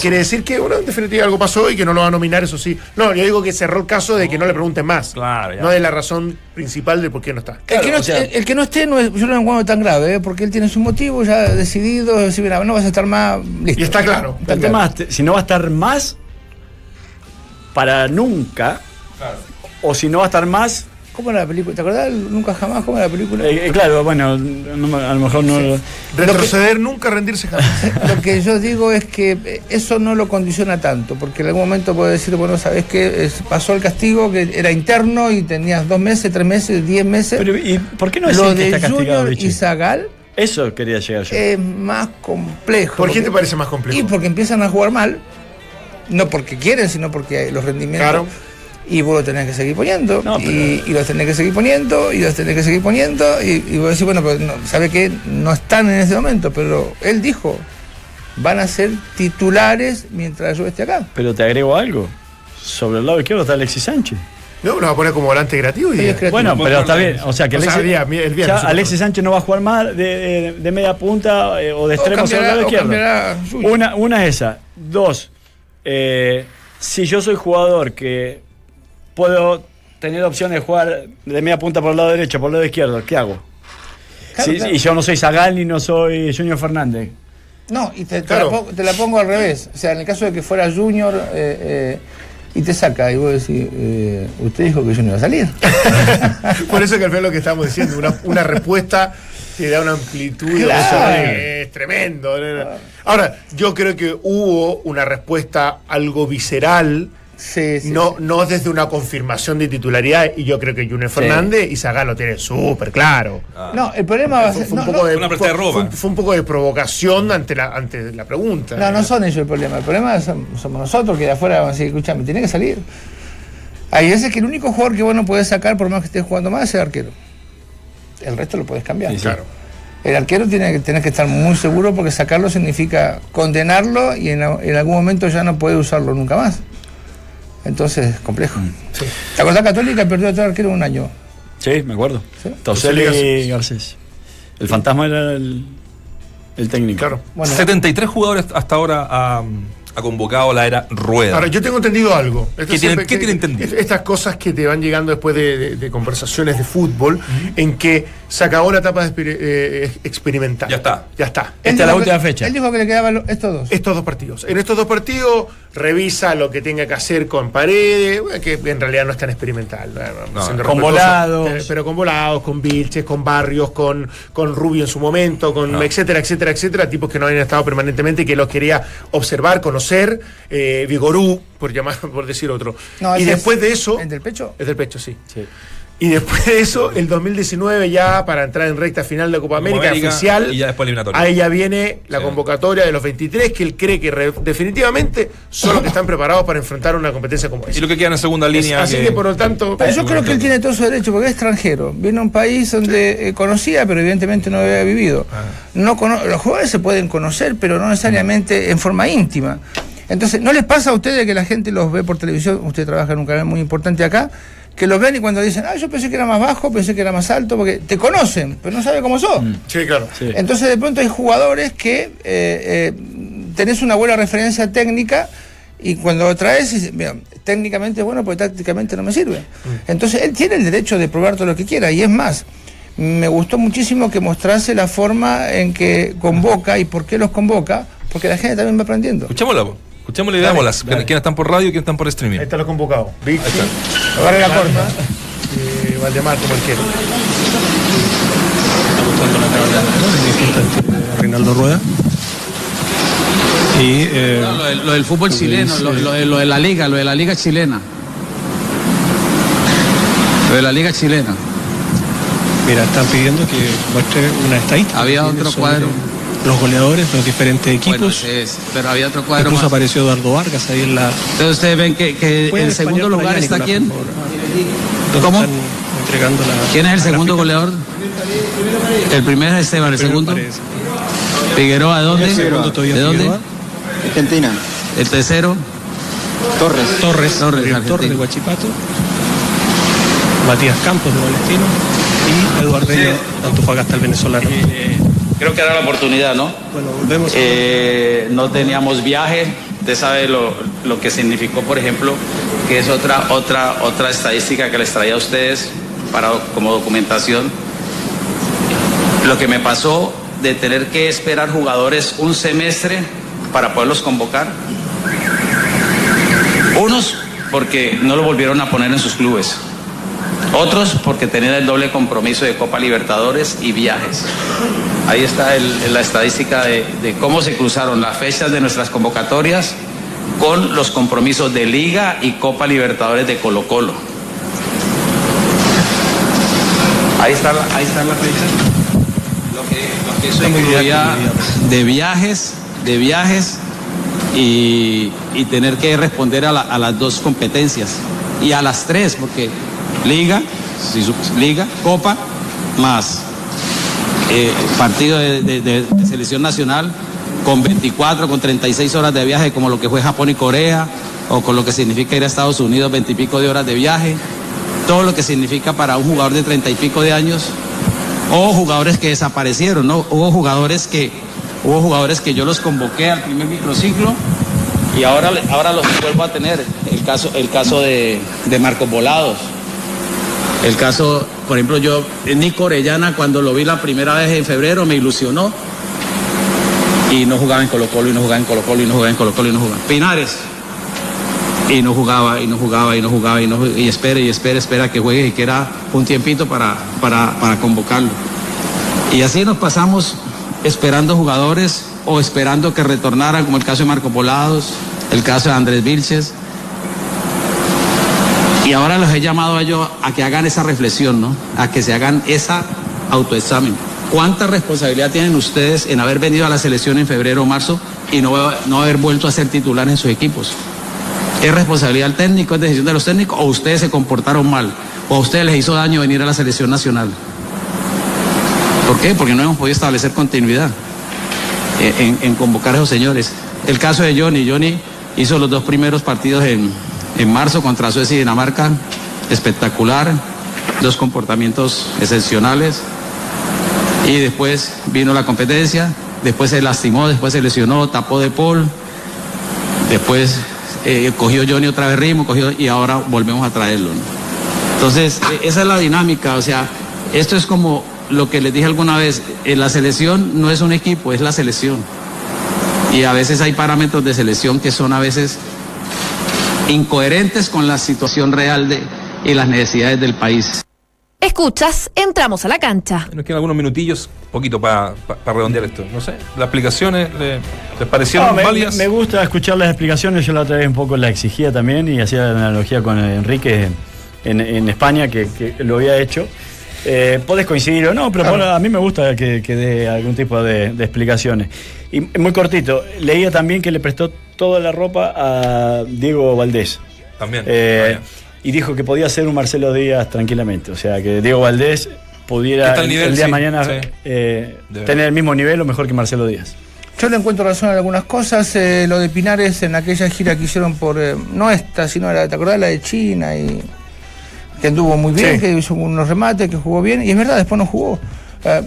Quiere decir que, bueno, en definitiva algo pasó y que no lo va a nominar, eso sí. No, yo digo que cerró el caso de que no le pregunten más. Claro, ya. No de la razón principal de por qué no está. el, que no, o sea- el- el que no esté, no es, yo no lo encuentro tan grave, ¿eh? porque él tiene su motivo ya decidido. decir, mira, no vas a estar más. Listo. Y está claro. Está El claro. tema si no va a estar más para nunca, o si no va a estar más, ¿Cómo era la película? ¿Te acordás? Nunca jamás, ¿cómo era la película? eh, eh, claro, bueno, no me- a lo mejor no. Retroceder nunca, rendirse jamás. Lo que yo digo es que eso no lo condiciona tanto, porque en algún momento puede decir, bueno, ¿sabes qué? Es- pasó el castigo que era interno y tenías dos meses, tres meses, diez meses. Pero, ¿y por qué no decir lo que de está castigado Junior Vichy? y Zagal Eso quería llegar yo. es más complejo. ¿Por qué te parece más complejo? Y porque empiezan a jugar mal, no porque quieren, sino porque los rendimientos. Claro. Y vos lo tenés que seguir poniendo, No, pero- y, y los tenés que seguir poniendo, y los tenés que seguir poniendo, y, y vos decís, bueno, pero no, ¿sabe qué? No están en ese momento, pero él dijo, van a ser titulares mientras yo esté acá. Pero te agrego algo. Sobre el lado izquierdo está Alexis Sánchez. No, lo va a poner como volante creativo. Y creativo. Bueno, pero está bien. O sea que O sea, Alexis, el día- el viernes, ya supongo. Alexis Sánchez no va a jugar más de, de- de media punta eh, o de extremo sobre el cambiará- lado o izquierdo. Una, una es esa. Dos, eh, si yo soy jugador que puedo tener opción de jugar de media punta por el lado derecho, por el lado izquierdo, ¿qué hago? Claro, Si- claro. Y yo no soy Zagal ni no soy Junior Fernández. No, y te, la pongo, te la pongo al revés. O sea, en el caso de que fuera Junior eh, eh, y te saca, y vos decís, eh, usted dijo que yo no iba a salir. Por eso que al final lo que estamos diciendo, una, una respuesta que da una amplitud Claro. eso es tremendo. Ahora, yo creo que hubo una respuesta algo visceral, Sí, sí. no, no desde una confirmación de titularidad, y yo creo que Junior Fernández y Zagal lo tiene súper claro. No, el problema va a Fue, ser. fue un no, poco no, de, Una presta de fue- ropa. fue- fue un poco de provocación ante la, ante la pregunta. no, no son ellos el problema. El problema son- somos nosotros que de afuera vamos a decir, escuchame, tiene que salir. Hay veces que el único jugador que vos no podés sacar, por más que estés jugando más, es el arquero. El resto lo podés cambiar. Sí, sí. Claro. El arquero tiene que, tenés que estar muy seguro porque sacarlo significa condenarlo y en, en algún momento ya no puede usarlo nunca más. Entonces, es complejo. Sí. ¿Te acordás Católica perdió a todo arquero en un año? Sí, me acuerdo. Sí. Y Garcés. El fantasma era el, el técnico. Claro. Bueno, 73 jugadores hasta ahora ha, ha convocado la era Rueda. Ahora, yo tengo entendido algo. Esto ¿Qué tiene- siempre qué que- tiene entendido? Estas cosas que te van llegando después de, de- de conversaciones de fútbol, en que se acabó la etapa de exper- eh, experimental. Ya está. Ya está. Esta es la que- última fecha. Él dijo que le quedaban estos dos. Estos dos partidos. En estos dos partidos revisa lo que tenga que hacer con Paredes, bueno, que en realidad no es tan experimental. ¿no? No, Siendo con Volados. pero- Pero con volados, con Vilches, con Barrios, con, con Rubio en su momento, con No. etcétera, etcétera, etcétera, tipos que no habían estado permanentemente y que los quería observar, conocer, eh, Vigorú, por llamar, por decir otro. No, y después es- de eso. ¿El del pecho? Es del pecho, sí. Sí. Y después de eso, el 2019 ya para entrar en recta final de Copa América, América, oficial. y ya después eliminatoria. Ahí ya viene la Sí. convocatoria de los 23 que él cree que re- definitivamente son los que están preparados para enfrentar una competencia como y esa. lo que queda en segunda línea. Así que por lo tanto, Pero yo creo que él tiene todo su derecho porque es extranjero. Viene a un país donde eh, conocía, pero evidentemente no había vivido. Ah. No cono- los jugadores se pueden conocer, pero no necesariamente en forma íntima. Entonces, ¿no les pasa a ustedes que la gente los ve por televisión? Usted trabaja en un canal muy importante acá. Que los ven y cuando dicen, ah, yo pensé que era más bajo, pensé que era más alto, porque te conocen, pero no saben cómo sos. sí, claro. Sí. Entonces de pronto hay jugadores que eh, eh, tenés una buena referencia técnica y cuando lo traes, dices, mira, técnicamente es bueno, porque tácticamente no me sirve. Entonces él tiene el derecho de probar todo lo que quiera y es más. Me gustó muchísimo que mostrase la forma en que convoca y por qué los convoca, porque la gente también va aprendiendo. Escuchémoslo. Po. Escuchémosle y veámoslas. Dale. ¿Quiénes están por radio y quiénes están por streaming? Ahí están los convocados. Vichy, Agarra la corta. eh, Valdemar como el quiere. Reinaldo Rueda. Y eh, No, lo, del- lo del fútbol chileno, lo, lo de, lo de la liga, lo de la liga chilena. Lo de la liga chilena. mira, están pidiendo que muestre una estadística. Había otro sobre cuadro. Los goleadores, los diferentes equipos. Bueno, ese es, pero había otro cuadro Incluso más. apareció Eduardo Vargas ahí en la. Entonces ustedes ven que, que en segundo lugar allá, está Nicolás, quién. ¿Cómo? Están entregando la. ¿Quién es el la segundo gráfica. goleador? El primero es Esteban, el segundo. Figueroa, ¿de dónde? El segundo todavía ¿De dónde? Figueroa. Argentina. El tercero. Torres. Torres, Torres. Torres de Huachipato. Matías Campos de Palestino. Y Eduardo de Antofagasta, el venezolano. Creo que era la oportunidad, ¿no? Bueno, volvemos. Eh, no teníamos viaje. Usted sabe lo, lo que significó, por ejemplo, que es otra, otra, otra estadística que les traía a ustedes para, como documentación. Lo que me pasó de tener que esperar jugadores un semestre para poderlos convocar. Unos porque no lo volvieron a poner en sus clubes. Otros porque tenían el doble compromiso de Copa Libertadores y viajes. Ahí está el- la estadística de, de cómo se cruzaron las fechas de nuestras convocatorias con los compromisos de Liga y Copa Libertadores de Colo Colo. Ahí está, la- ahí está la fecha. Lo que, lo que eso incluía de viajes, de viajes y, y tener que responder a, la- a las dos competencias y a las tres, porque liga, liga, copa, más eh, partido de selección nacional con 24, con 36 horas de viaje, como lo que fue Japón y Corea, o con lo que significa ir a Estados Unidos 20 y pico de horas de viaje, todo lo que significa para un jugador de 30 y pico de años o jugadores que desaparecieron, ¿no? Hubo jugadores que, hubo jugadores que yo los convoqué al primer microciclo y ahora, ahora los vuelvo a tener. El caso, el caso de, de Marcos Volados. El caso, por ejemplo, yo, Nico Orellana, cuando lo vi la primera vez en febrero, me ilusionó. Y no jugaba en Colo Colo, y no jugaba en Colo Colo, y no jugaba en Colo Colo, y no jugaba. Pinares. Y no jugaba, y no jugaba, y no jugaba, y no y espera, y espera, espera que juegue y que era un tiempito para, para, para convocarlo. Y así nos pasamos esperando jugadores o esperando que retornaran, como el caso de Marco Polados, el caso de Andrés Vilches. Y ahora los he llamado a ellos a que hagan esa reflexión, ¿no? A que se hagan esa autoexamen. ¿Cuánta responsabilidad tienen ustedes en haber venido a la selección en febrero o marzo y no, no haber vuelto a ser titular en sus equipos? ¿Es responsabilidad del técnico, es decisión de los técnicos o ustedes se comportaron mal? ¿O a ustedes les hizo daño venir a la selección nacional? ¿Por qué? Porque no hemos podido establecer continuidad en, en- convocar a esos señores. El caso de Johnny, Johnny hizo los dos primeros partidos en, en marzo contra Suecia y Dinamarca, espectacular, dos comportamientos excepcionales. Y después vino la competencia, después se lastimó, después se lesionó, tapó de Paul, después eh, cogió Johnny otra vez ritmo, cogió y ahora volvemos a traerlo. Entonces, eh, esa es la dinámica, o sea, esto es como lo que les dije alguna vez, eh, la selección no es un equipo, es la selección. Y a veces hay parámetros de selección que son a veces incoherentes con la situación real de, y las necesidades del país. Escuchas, entramos a la cancha. Nos quedan algunos minutillos, poquito para redondear esto. No sé, las explicaciones le- les parecieron No, me, válidas. me gusta escuchar las explicaciones, yo la otra vez un poco la exigía también y hacía la analogía con Enrique en, en España, que, que lo había hecho. Eh, podés coincidir o no, pero Claro. bueno, a mí me gusta que, que dé algún tipo de, de explicaciones. Y muy cortito, leía también que le prestó toda la ropa a Diego Valdés. También. Eh, y dijo que podía ser un Marcelo Díaz tranquilamente. O sea, que Diego Valdés pudiera el- nivel, el día de mañana sí. eh, De tener el mismo nivel o mejor que Marcelo Díaz. Yo le encuentro razón en algunas cosas. eh, lo de Pinares en aquella gira que hicieron por. eh, no esta, sino la, ¿te acordás la de China? y Que anduvo muy bien, Sí. que hizo unos remates, que jugó bien. Y es verdad, después no jugó. Eh,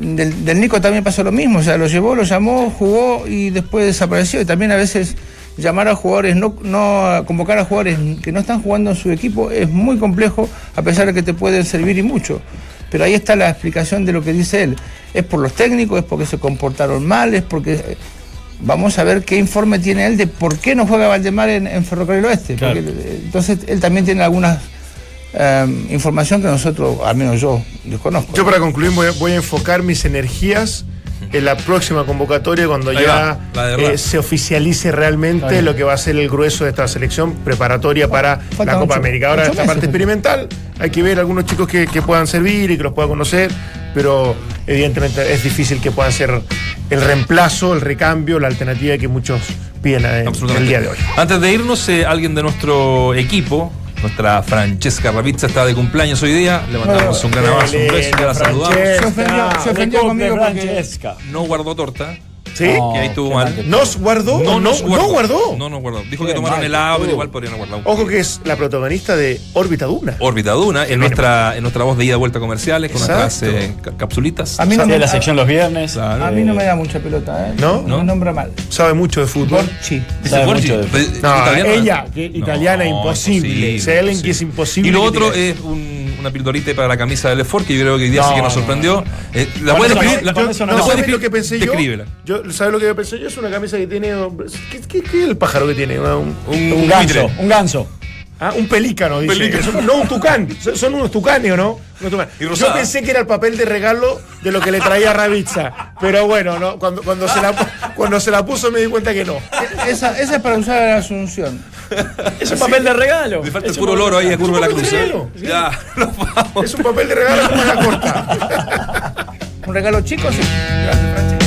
del, del Nico también pasó lo mismo. O sea, lo llevó, lo llamó, jugó y después desapareció. Y también a veces llamar a jugadores, no, no convocar a jugadores que no están jugando en su equipo es muy complejo, a pesar de que te pueden servir y mucho. Pero ahí está la explicación de lo que dice él. Es por los técnicos, es porque se comportaron mal, es porque vamos a ver qué informe tiene él de por qué no juega Valdemar en, en Ferrocarril Oeste. Claro. Porque, eh, entonces él también tiene alguna información que nosotros, al menos yo, desconozco. Yo para concluir voy a, voy a enfocar mis energías en la próxima convocatoria cuando Ahí ya va, eh, se oficialice realmente lo que va a ser el grueso de esta selección preparatoria para falta la Copa ocho- América. Ahora esta meses, parte experimental, hay que ver algunos chicos que, que puedan servir y que los pueda conocer, pero evidentemente es difícil que puedan ser el reemplazo, el recambio, la alternativa que muchos piden eh, en el día de hoy. Antes de irnos, eh, alguien de nuestro equipo, nuestra Francesca Ravizza, está de cumpleaños hoy día. Le mandamos un gran abrazo, un beso, ya la saludamos. Se ofendió, se ofendió conmigo porque Francesca. No guardó torta. ¿Sí? Que ahí estuvo mal. ¿Nos guardó? No, nos no, no guardó. No nos guardó. Dijo Qué que tomaron mal, helado, pero igual podrían guardar un Ojo que es la protagonista de Órbita Duna. Órbita Duna, en nuestra, en nuestra voz de ida y vuelta comerciales, con nuestras eh, ca- capsulitas. a mí, no me, la sección los viernes. Claro. a mí no me da mucha pelota, ¿eh? ¿No? Me nombra mal. Sabe mucho de fútbol. Borchi. Sabe mucho de- pe- No, italiana. ella, que italiana, imposible. Si hay alguien que es imposible Y lo otro es un- una pildorita para la camisa del Lefort, que yo creo que hoy día No, sí que nos no, sorprendió. Eh, la puedes describir. no, ¿sabes lo que pensé yo? Yo? ¿Sabes lo que yo pensé yo? Es una camisa que tiene. ¿Qué, qué- qué es el pájaro que tiene? Un, Un, Un ganso, un ganso. Ah, un pelícano, dice. Pelícano. Son- no un tucán. Son, son unos tucanes, ¿o no? Yo pensé que era el papel de regalo de lo que le traía Ravizza. Pero bueno, ¿no? cuando, cuando, se la, cuando se la puso me di cuenta que no. Esa, esa es para usar en la Asunción. Es un papel de regalo. Le falta el Es puro loro ahí a Curva de la papel Cruz. de regalo, sí. Ya, nos vamos. Es un papel de regalo con manga corta. Un regalo chico, sí. Gracias, Franchi.